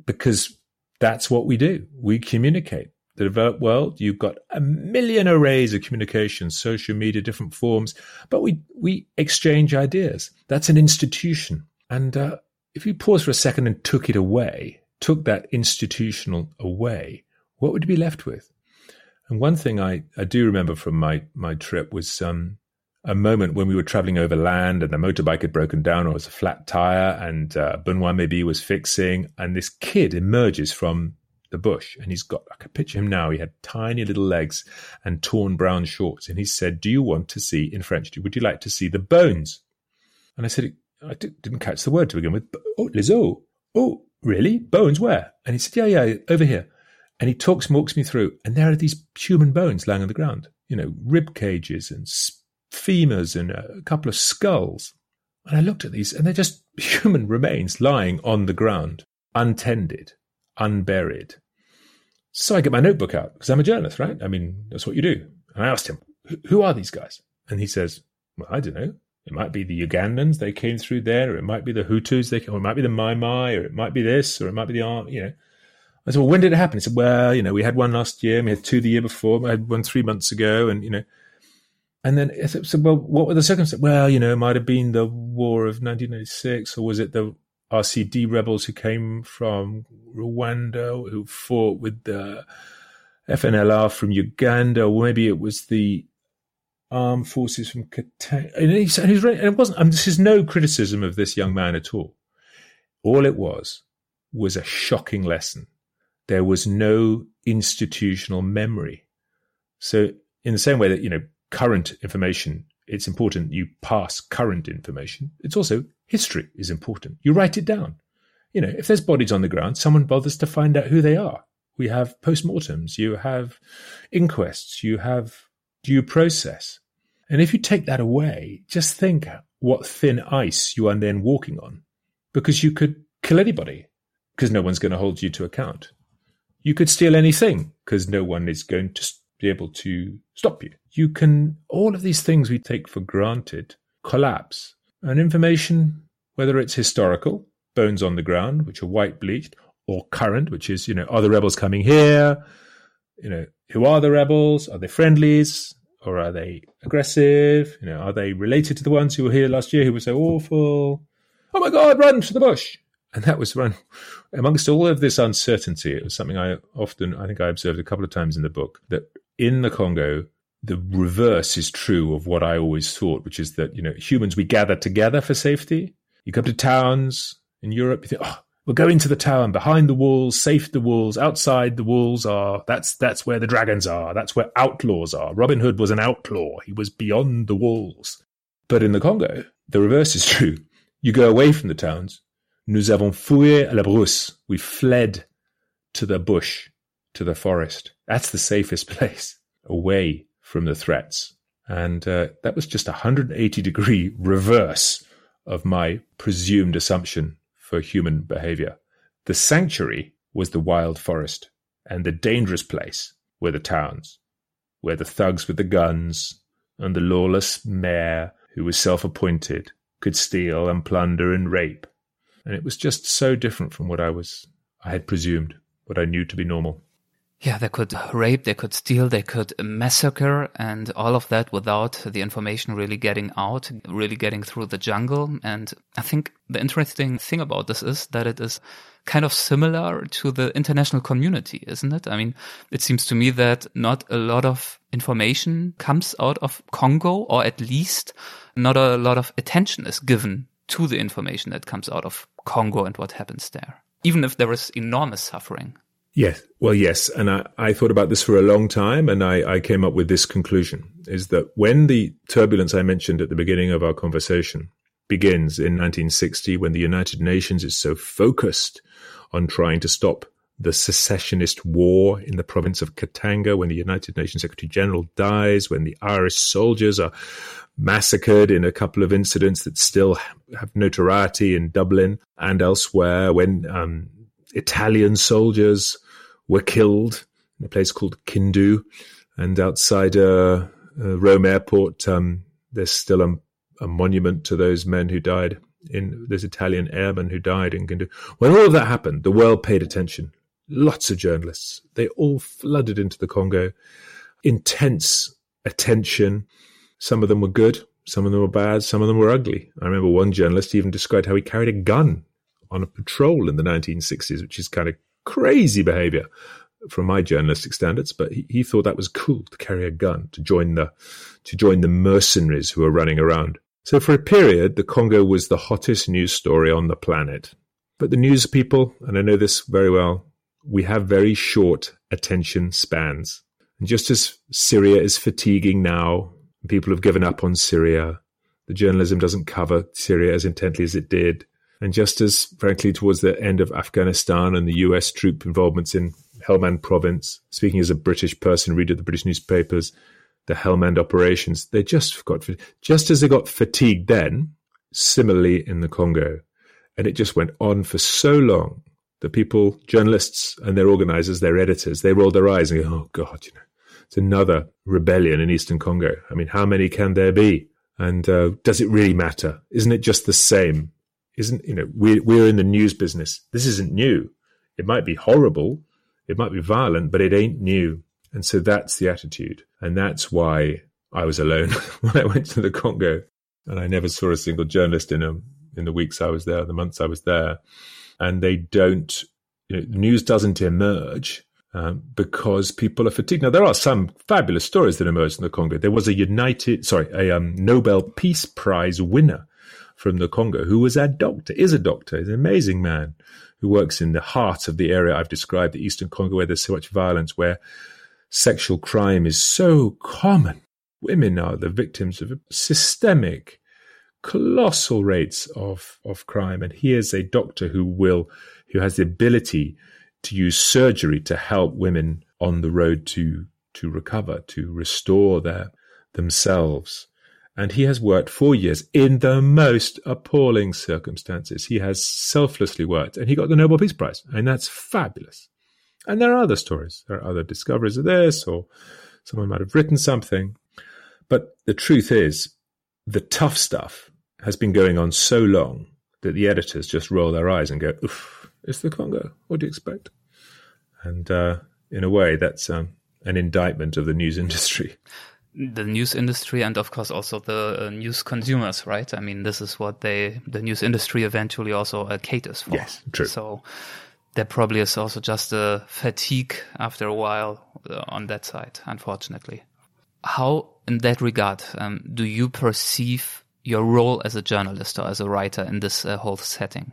[SPEAKER 1] because that's what we do. We communicate. The developed world, you've got a million arrays of communication, social media, different forms, but we, we exchange ideas. That's an institution. And uh, if you pause for a second and took it away, took that institutional away, what would you be left with? And one thing I, I do remember from my, my trip was um, a moment when we were traveling over land and the motorbike had broken down or it was a flat tire and uh, Benoit maybe was fixing. And this kid emerges from the bush and he's got, I can picture him now. He had tiny little legs and torn brown shorts. And he said, Do you want to see, in French, would you like to see the bones? And I said, I didn't catch the word to begin with. Oh, les os. Oh, really? Bones where? And he said, Yeah, yeah, over here. And he talks, walks me through, and there are these human bones lying on the ground, you know, rib cages and femurs and a couple of skulls. And I looked at these, and they're just human remains lying on the ground, untended, unburied. So I get my notebook out because I'm a journalist, right? I mean, that's what you do. And I asked him, who are these guys? And he says, well, I don't know. It might be the Ugandans, they came through there, or it might be the Hutus, they came, or it might be the Mai Mai, or it might be this, or it might be the army, you know. I said, well, when did it happen? He said, well, you know, we had one last year, we had two the year before, we had one three months ago, and, you know, and then I said, well, what were the circumstances? Well, you know, it might have been the war of 1996, or was it the RCD rebels who came from Rwanda, who fought with the FNLR from Uganda, or maybe it was the armed forces from Katanga. And, he and, he's, and it wasn't, I mean, this is no criticism of this young man at all. All it was was a shocking lesson there was no institutional memory. So, in the same way that, you know, current information, it's important you pass current information, it's also history is important. You write it down. You know, if there's bodies on the ground, someone bothers to find out who they are. We have postmortems, you have inquests, you have due process. And if you take that away, just think what thin ice you are then walking on, because you could kill anybody because no one's going to hold you to account you could steal anything because no one is going to be able to stop you. You can, all of these things we take for granted collapse. And information, whether it's historical, bones on the ground, which are white bleached, or current, which is, you know, are the rebels coming here? You know, who are the rebels? Are they friendlies? Or are they aggressive? You know, are they related to the ones who were here last year who were so awful? Oh my God, run to the bush. And that was run amongst all of this uncertainty. It was something I often, I think I observed a couple of times in the book that in the Congo, the reverse is true of what I always thought, which is that, you know, humans, we gather together for safety. You come to towns in Europe, you think, oh, we'll go into the town behind the walls, safe the walls, outside the walls are that's that's where the dragons are, that's where outlaws are. Robin Hood was an outlaw. He was beyond the walls. But in the Congo, the reverse is true. You go away from the towns. Nous avons fouillé la brousse. We fled to the bush, to the forest. That's the safest place, away from the threats. And uh, that was just a 180 degree reverse of my presumed assumption for human behavior. The sanctuary was the wild forest, and the dangerous place were the towns, where the thugs with the guns and the lawless mayor, who was self appointed, could steal and plunder and rape. And it was just so different from what I was I had presumed, what I knew to be normal.
[SPEAKER 3] Yeah, they could rape, they could steal, they could massacre, and all of that without the information really getting out, really getting through the jungle. And I think the interesting thing about this is that it is kind of similar to the international community, isn't it? I mean, it seems to me that not a lot of information comes out of Congo, or at least not a lot of attention is given to the information that comes out of Congo and what happens there, even if there is enormous suffering.
[SPEAKER 1] Yes. Well, yes. And I, I thought about this for a long time and I, I came up with this conclusion is that when the turbulence I mentioned at the beginning of our conversation begins in 1960, when the United Nations is so focused on trying to stop the secessionist war in the province of Katanga, when the United Nations Secretary General dies, when the Irish soldiers are massacred in a couple of incidents that still have notoriety in Dublin and elsewhere, when um, Italian soldiers were killed in a place called Kindu. And outside uh, uh, Rome Airport, um, there's still a, a, monument to those men who died in those Italian airmen who died in Kindu. When all of that happened, the world paid attention. Lots of journalists. They all flooded into the Congo. Intense attention. Some of them were good. Some of them were bad. Some of them were ugly. I remember one journalist even described how he carried a gun on a patrol in the 1960s, which is kind of crazy behavior from my journalistic standards, but he, he thought that was cool to carry a gun to join the to join the mercenaries who were running around. So for a period, the Congo was the hottest news story on the planet. But the news people, and I know this very well, we have very short attention spans. And just as Syria is fatiguing now, people have given up on Syria. The journalism doesn't cover Syria as intently as it did. And just as, frankly, towards the end of Afghanistan and the US troop involvements in Helmand province, speaking as a British person, reading the British newspapers, the Helmand operations, they just got, just as they got fatigued then, similarly in the Congo. And it just went on for so long that people, journalists and their organizers, their editors, they rolled their eyes and go, oh God, you know, it's another rebellion in Eastern Congo. I mean, how many can there be? And uh, does it really matter? Isn't it just the same isn't, you know, we're, we're in the news business. This isn't new. It might be horrible. It might be violent, but it ain't new. And so that's the attitude. And that's why I was alone when I went to the Congo. And I never saw a single journalist in them in the weeks I was there, the months I was there. And they don't, you know, news doesn't emerge um, because people are fatigued. Now, there are some fabulous stories that emerged in the Congo. There was a United, sorry, a um, Nobel Peace Prize winner from the Congo who was a doctor, is a doctor, is an amazing man who works in the heart of the area I've described, the Eastern Congo, where there's so much violence, where sexual crime is so common. Women are the victims of systemic, colossal rates of, of crime. And he is a doctor who will, who has the ability to use surgery to help women on the road to, to recover, to restore their, themselves. And he has worked four years in the most appalling circumstances. He has selflessly worked and he got the Nobel Peace Prize. And that's fabulous. And there are other stories. There are other discoveries of this, or someone might have written something. But the truth is, the tough stuff has been going on so long that the editors just roll their eyes and go, oof, it's the Congo. What do you expect? And uh, in a way, that's um, an indictment of the news industry.
[SPEAKER 3] The news industry, and of course also the uh, news consumers, right? I mean, this is what they, the news industry eventually also uh, caters for.
[SPEAKER 1] Yes, true.
[SPEAKER 3] So there probably is also just a fatigue after a while uh, on that side, unfortunately. How, in that regard, um, do you perceive your role as a journalist or as a writer in this uh, whole setting?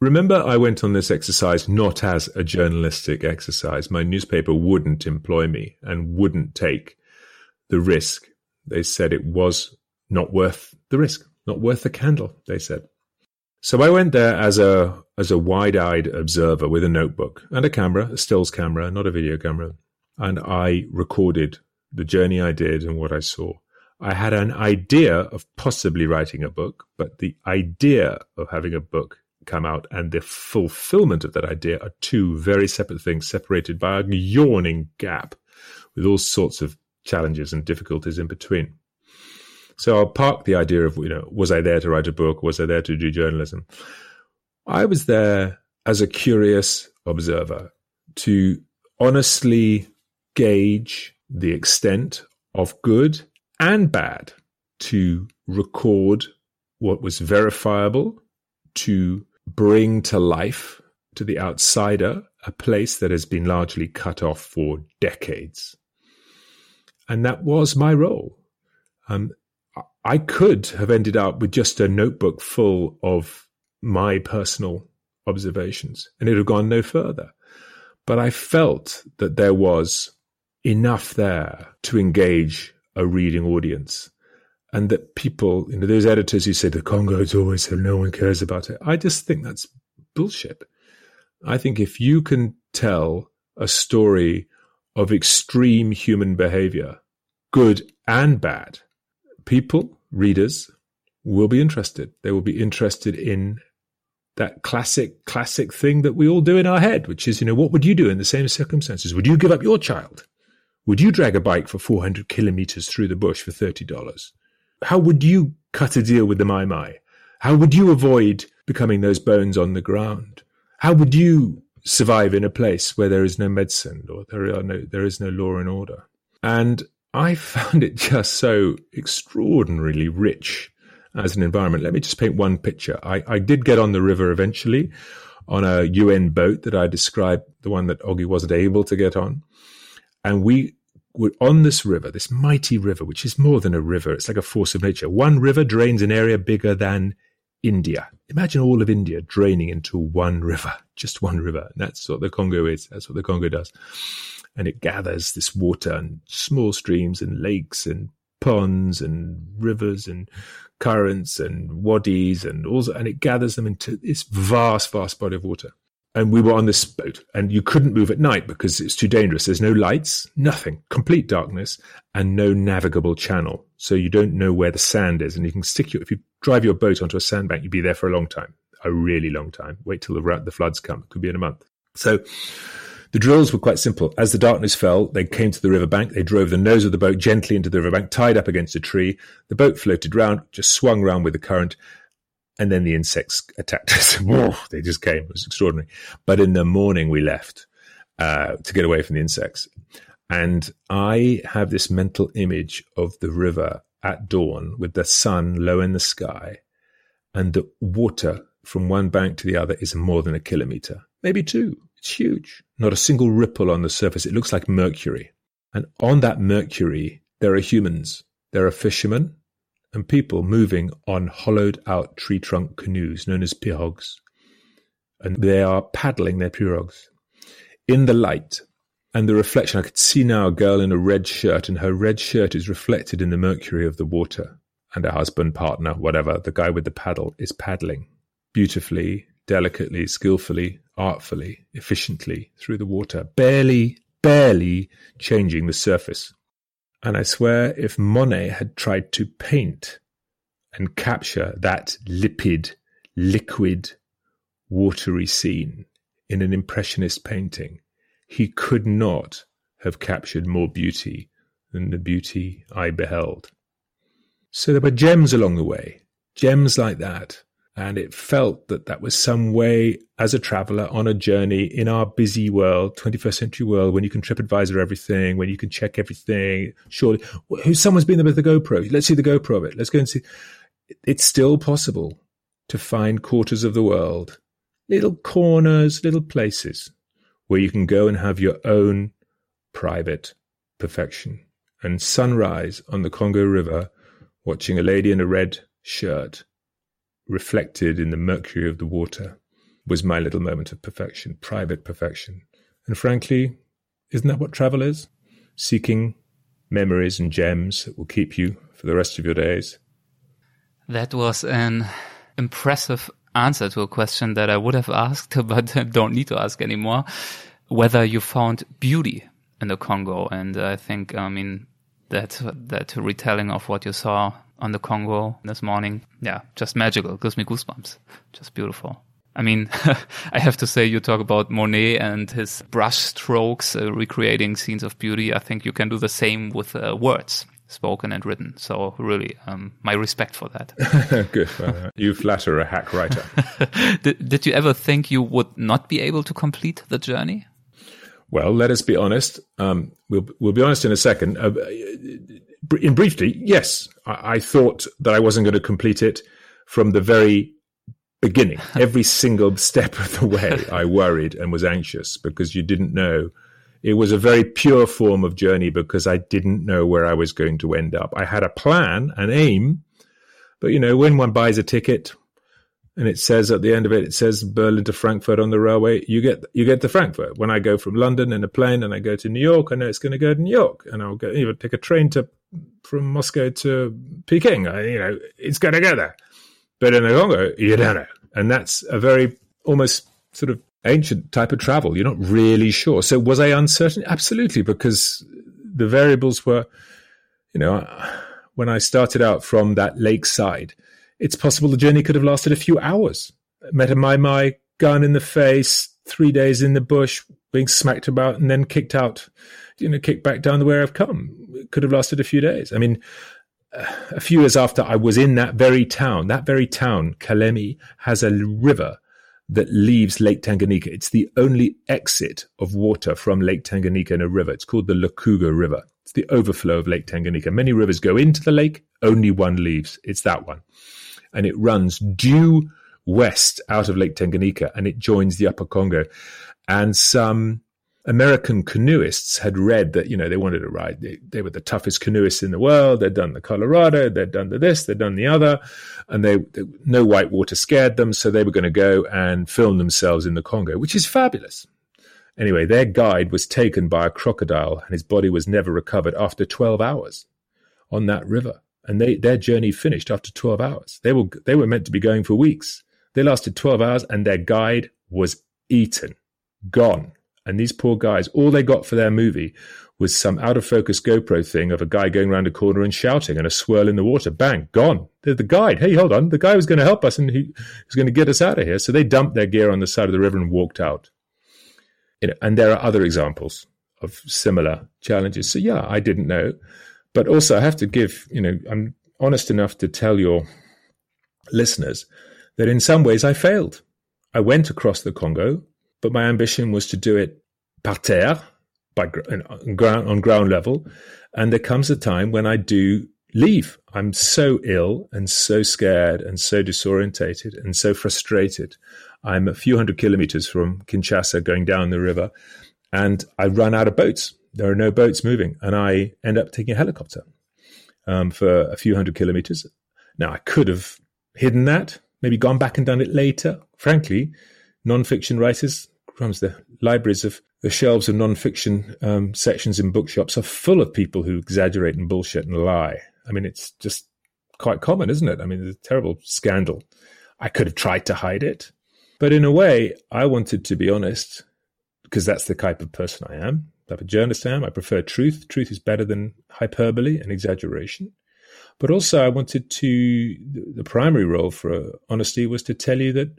[SPEAKER 1] Remember, I went on this exercise not as a journalistic exercise. My newspaper wouldn't employ me and wouldn't take the risk. They said it was not worth the risk, not worth the candle, they said. So I went there as a as a wide-eyed observer with a notebook and a camera, a stills camera, not a video camera, and I recorded the journey I did and what I saw. I had an idea of possibly writing a book, but the idea of having a book come out and the fulfillment of that idea are two very separate things separated by a yawning gap with all sorts of challenges and difficulties in between. So I'll park the idea of, you know, was I there to write a book? Was I there to do journalism? I was there as a curious observer to honestly gauge the extent of good and bad, to record what was verifiable, to bring to life to the outsider a place that has been largely cut off for decades. And that was my role. Um, I could have ended up with just a notebook full of my personal observations and it would have gone no further. But I felt that there was enough there to engage a reading audience and that people, you know, those editors who say the Congo is always so no one cares about it. I just think that's bullshit. I think if you can tell a story of extreme human behavior, good and bad, people, readers, will be interested. They will be interested in that classic, classic thing that we all do in our head, which is, you know, what would you do in the same circumstances? Would you give up your child? Would you drag a bike for 400 kilometers through the bush for $30? How would you cut a deal with the Mai Mai? How would you avoid becoming those bones on the ground? How would you survive in a place where there is no medicine or there are no there is no law and order? And I found it just so extraordinarily rich as an environment. Let me just paint one picture. I, I did get on the river eventually on a UN boat that I described, the one that Ogi wasn't able to get on. And we we're on this river, this mighty river, which is more than a river. It's like a force of nature. One river drains an area bigger than India. Imagine all of India draining into one river, just one river. And that's what the Congo is. That's what the Congo does. And it gathers this water and small streams and lakes and ponds and rivers and currents and wadis and all, and it gathers them into this vast, vast body of water and we were on this boat and you couldn't move at night because it's too dangerous. There's no lights, nothing, complete darkness and no navigable channel. So you don't know where the sand is and you can stick your, if you drive your boat onto a sandbank, you'd be there for a long time, a really long time. Wait till the, the floods come. It could be in a month. So the drills were quite simple. As the darkness fell, they came to the riverbank. They drove the nose of the boat gently into the riverbank, tied up against a tree. The boat floated round, just swung round with the current and then the insects attacked us. they just came. It was extraordinary. But in the morning, we left uh, to get away from the insects. And I have this mental image of the river at dawn with the sun low in the sky, and the water from one bank to the other is more than a kilometer, maybe two. It's huge. Not a single ripple on the surface. It looks like mercury. And on that mercury, there are humans. There are fishermen and people moving on hollowed out tree trunk canoes known as pirogues. And they are paddling their pirogues. In the light and the reflection, I could see now a girl in a red shirt, and her red shirt is reflected in the mercury of the water. And her husband, partner, whatever, the guy with the paddle, is paddling beautifully, delicately, skillfully, artfully, efficiently through the water, barely, barely changing the surface and I swear if Monet had tried to paint and capture that lipid, liquid, watery scene in an impressionist painting, he could not have captured more beauty than the beauty I beheld. So there were gems along the way, gems like that, And it felt that that was some way as a traveler on a journey in our busy world, 21st century world, when you can TripAdvisor everything, when you can check everything. Surely, who someone's been there with the GoPro. Let's see the GoPro of it. Let's go and see. It's still possible to find quarters of the world, little corners, little places where you can go and have your own private perfection. And sunrise on the Congo River, watching a lady in a red shirt reflected in the mercury of the water was my little moment of perfection, private perfection. And frankly, isn't that what travel is? Seeking memories and gems that will keep you for the rest of your days.
[SPEAKER 3] That was an impressive answer to a question that I would have asked, but don't need to ask anymore. Whether you found beauty in the Congo. And I think, I mean, that, that retelling of what you saw on the Congo this morning. Yeah, just magical. Gives me goosebumps. Just beautiful. I mean, I have to say, you talk about Monet and his brush strokes uh, recreating scenes of beauty. I think you can do the same with uh, words, spoken and written. So, really, um, my respect for that.
[SPEAKER 1] Good. Well, you flatter a hack writer.
[SPEAKER 3] did, did you ever think you would not be able to complete the journey?
[SPEAKER 1] Well, let us be honest. Um, we'll we'll be honest in a second. Uh, in briefly, yes, I, I thought that I wasn't going to complete it from the very beginning. Every single step of the way, I worried and was anxious because you didn't know. It was a very pure form of journey because I didn't know where I was going to end up. I had a plan, an aim, but you know, when one buys a ticket, and it says at the end of it, it says Berlin to Frankfurt on the railway. You get you get to Frankfurt. When I go from London in a plane and I go to New York, I know it's going to go to New York, and I'll go even take a train to from Moscow to Peking. You know, it's going to go there. But in the Congo, you don't know, and that's a very almost sort of ancient type of travel. You're not really sure. So was I uncertain? Absolutely, because the variables were, you know, when I started out from that lakeside it's possible the journey could have lasted a few hours. Met a Mai Mai, gun in the face, three days in the bush, being smacked about, and then kicked out, you know, kicked back down the way I've come. It could have lasted a few days. I mean, a few years after I was in that very town, that very town, Kalemie, has a river that leaves Lake Tanganyika. It's the only exit of water from Lake Tanganyika in a river. It's called the Lukuga River. It's the overflow of Lake Tanganyika. Many rivers go into the lake, only one leaves. It's that one and it runs due west out of Lake Tanganyika and it joins the Upper Congo. And some American canoeists had read that, you know, they wanted to ride. They, they, were the toughest canoeists in the world. They'd done the Colorado, they'd done the this, they'd done the other, and they, they no white water scared them. So they were going to go and film themselves in the Congo, which is fabulous. Anyway, their guide was taken by a crocodile and his body was never recovered after 12 hours on that river and they their journey finished after 12 hours. They were they were meant to be going for weeks. They lasted 12 hours and their guide was eaten, gone. And these poor guys, all they got for their movie was some out of focus GoPro thing of a guy going around a corner and shouting and a swirl in the water. Bang, gone. They're the guide. Hey, hold on. The guy was going to help us and he was going to get us out of here. So they dumped their gear on the side of the river and walked out. You know, and there are other examples of similar challenges. So yeah, I didn't know. But also, I have to give, you know, I'm honest enough to tell your listeners that in some ways I failed. I went across the Congo, but my ambition was to do it par terre, by on ground, on ground level. And there comes a time when I do leave. I'm so ill and so scared and so disorientated and so frustrated. I'm a few hundred kilometers from Kinshasa going down the river and I run out of boats there are no boats moving, and I end up taking a helicopter um, for a few hundred kilometers. Now, I could have hidden that, maybe gone back and done it later. Frankly, non-fiction writers, crumbs, the libraries of the shelves of non-fiction um, sections in bookshops are full of people who exaggerate and bullshit and lie. I mean, it's just quite common, isn't it? I mean, it's a terrible scandal. I could have tried to hide it, but in a way, I wanted to be honest because that's the type of person I am type of journalist I am. I prefer truth. Truth is better than hyperbole and exaggeration. But also, I wanted to, the primary role for honesty was to tell you that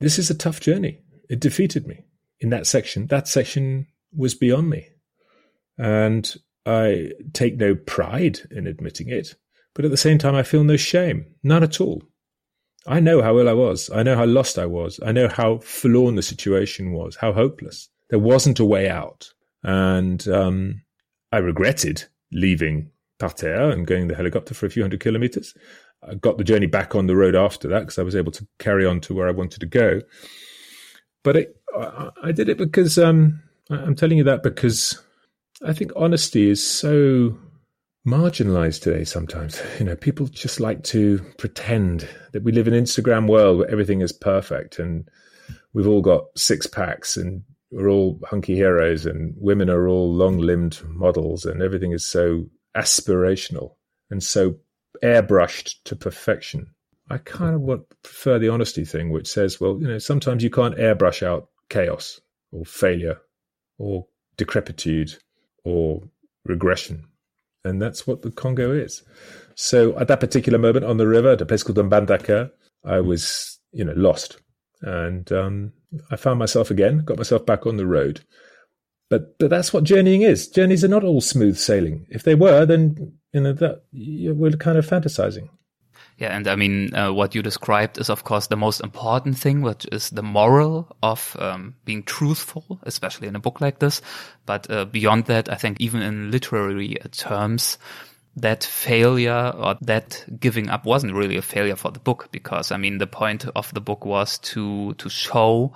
[SPEAKER 1] this is a tough journey. It defeated me in that section. That section was beyond me. And I take no pride in admitting it. But at the same time, I feel no shame, none at all. I know how ill I was. I know how lost I was. I know how forlorn the situation was, how hopeless. There wasn't a way out. And um, I regretted leaving Parterre and going the helicopter for a few hundred kilometers. I got the journey back on the road after that because I was able to carry on to where I wanted to go. But it, I, I, did it because um, I'm telling you that because I think honesty is so marginalized today sometimes. You know, people just like to pretend that we live in an Instagram world where everything is perfect and we've all got six packs and we're all hunky heroes and women are all long limbed models and everything is so aspirational and so airbrushed to perfection. I kind of want prefer the honesty thing, which says, well, you know, sometimes you can't airbrush out chaos or failure or decrepitude or regression. And that's what the Congo is. So at that particular moment on the river, at a place Mbandaka, I was, you know, lost. And um, I found myself again, got myself back on the road. But but that's what journeying is. Journeys are not all smooth sailing. If they were, then you know that we're kind of fantasizing.
[SPEAKER 3] Yeah, and I mean, uh, what you described is, of course, the most important thing, which is the moral of um, being truthful, especially in a book like this. But uh, beyond that, I think even in literary terms, that failure or that giving up wasn't really a failure for the book because I mean the point of the book was to to show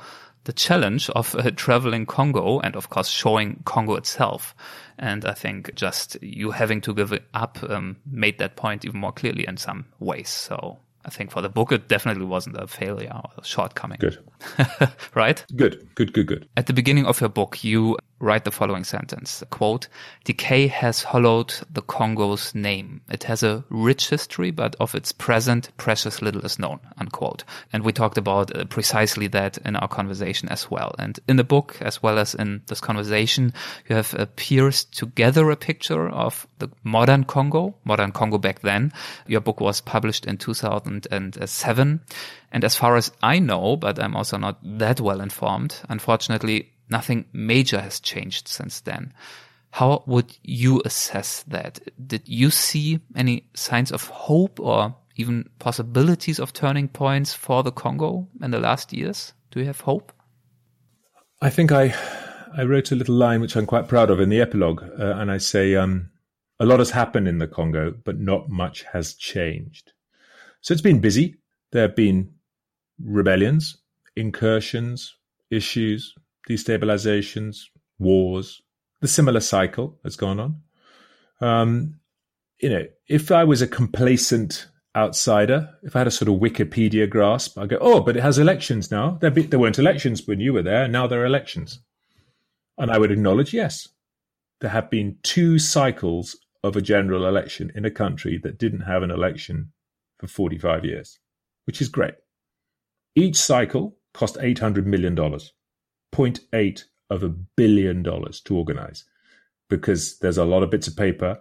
[SPEAKER 3] the challenge of uh, traveling Congo and of course showing Congo itself. And I think just you having to give it up um, made that point even more clearly in some ways. So I think for the book, it definitely wasn't a failure or a shortcoming.
[SPEAKER 1] Good.
[SPEAKER 3] right?
[SPEAKER 1] Good, good, good, good.
[SPEAKER 3] At the beginning of your book, you write the following sentence, quote, decay has hollowed the Congo's name. It has a rich history, but of its present, precious little is known, unquote. And we talked about uh, precisely that in our conversation as well. And in the book, as well as in this conversation, you have uh, pierced together a picture of the modern Congo, modern Congo back then. Your book was published in 2007. And as far as I know, but I'm also not that well informed, unfortunately, nothing major has changed since then. How would you assess that? Did you see any signs of hope or even possibilities of turning points for the Congo in the last years? Do you have hope?
[SPEAKER 1] I think I I wrote a little line which I'm quite proud of in the epilogue, uh, and I say um, a lot has happened in the Congo, but not much has changed. So it's been busy. There have been rebellions, incursions, issues, destabilizations, wars. The similar cycle that's gone on. Um, you know, if I was a complacent outsider, if I had a sort of Wikipedia grasp, I'd go, oh, but it has elections now. There, be, there weren't elections when you were there. Now there are elections. And I would acknowledge, yes, there have been two cycles of a general election in a country that didn't have an election for 45 years, which is great. Each cycle cost $800 million, 0.8 of a billion dollars to organize because there's a lot of bits of paper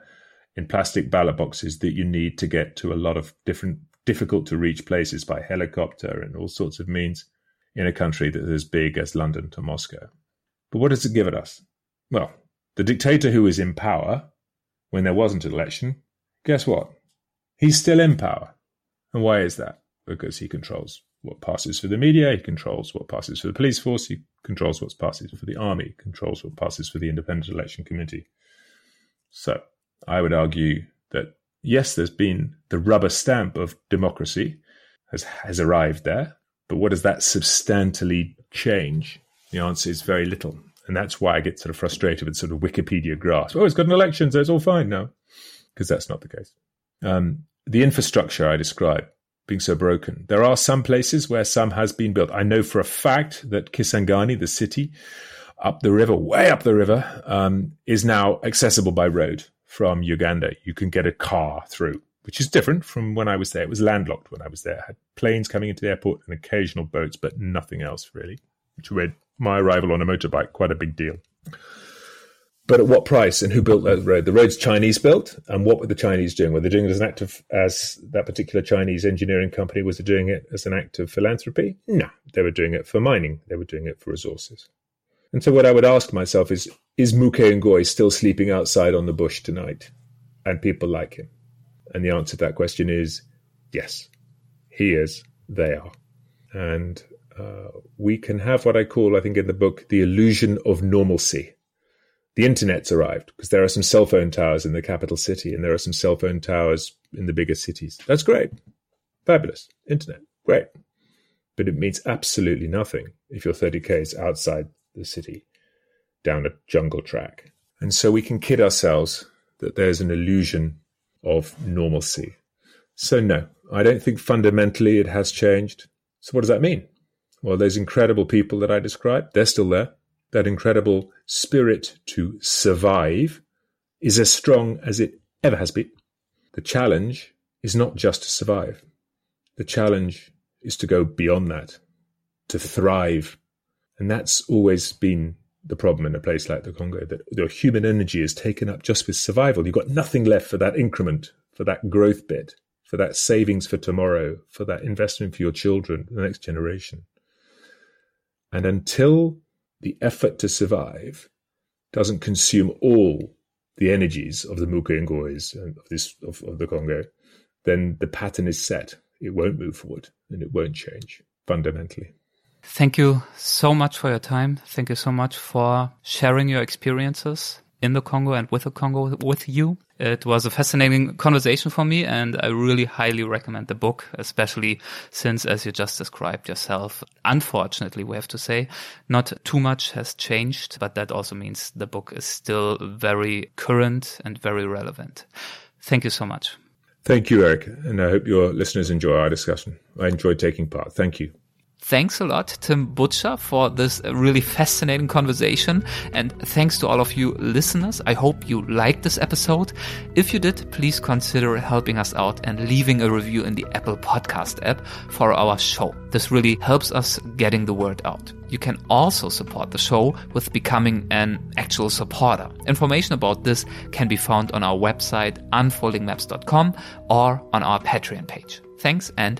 [SPEAKER 1] in plastic ballot boxes that you need to get to a lot of different difficult to reach places by helicopter and all sorts of means in a country that is as big as London to Moscow. But what does it give it us? Well, the dictator who is in power when there wasn't an election, guess what? He's still in power. And why is that? Because he controls what passes for the media, he controls what passes for the police force, he controls what passes for the army, controls what passes for the Independent Election Committee. So I would argue that yes, there's been the rubber stamp of democracy has has arrived there, but what does that substantially change? The answer is very little. And that's why I get sort of frustrated with sort of Wikipedia grasp. Oh, it's got an election, so it's all fine now. Because that's not the case. Um, the infrastructure I described being so broken. There are some places where some has been built. I know for a fact that Kisangani, the city up the river, way up the river, um, is now accessible by road from Uganda. You can get a car through, which is different from when I was there. It was landlocked when I was there. I had planes coming into the airport and occasional boats, but nothing else really, which made my arrival on a motorbike quite a big deal. But at what price and who built that road? The road's Chinese built, and what were the Chinese doing? Were they doing it as an act of, as that particular Chinese engineering company was doing it as an act of philanthropy? No, they were doing it for mining. They were doing it for resources. And so, what I would ask myself is: Is Muke Ngoi still sleeping outside on the bush tonight, and people like him? And the answer to that question is yes, he is, they are. And uh, we can have what I call, I think in the book, the illusion of normalcy. The internet's arrived because there are some cell phone towers in the capital city and there are some cell phone towers in the bigger cities. That's great. Fabulous. Internet. Great. But it means absolutely nothing if you're 30 k's outside the city down a jungle track. And so we can kid ourselves that there's an illusion of normalcy. So, no, I don't think fundamentally it has changed. So, what does that mean? Well, those incredible people that I described, they're still there. That incredible spirit to survive is as strong as it ever has been. The challenge is not just to survive, the challenge is to go beyond that, to thrive. And that's always been the problem in a place like the Congo that your human energy is taken up just with survival. You've got nothing left for that increment, for that growth bit, for that savings for tomorrow, for that investment for your children, the next generation. And until the effort to survive doesn't consume all the energies of the Mukengois and of this of, of the Congo, then the pattern is set. It won't move forward and it won't change fundamentally.
[SPEAKER 3] Thank you so much for your time. Thank you so much for sharing your experiences in the Congo and with the Congo with you. It was a fascinating conversation for me and I really highly recommend the book, especially since, as you just described yourself, unfortunately, we have to say, not too much has changed, but that also means the book is still very current and very relevant. Thank you so much.
[SPEAKER 1] Thank you, Eric. And I hope your listeners enjoy our discussion. I enjoyed taking part. Thank you.
[SPEAKER 3] Thanks a lot, Tim Butcher, for this uh, really fascinating conversation. And thanks to all of you listeners. I hope you liked this episode. If you did, please consider helping us out and leaving a review in the Apple Podcast app for our show. This really helps us getting the word out. You can also support the show with becoming an actual supporter. Information about this can be found on our website, unfoldingmaps.com, or on our Patreon page. Thanks and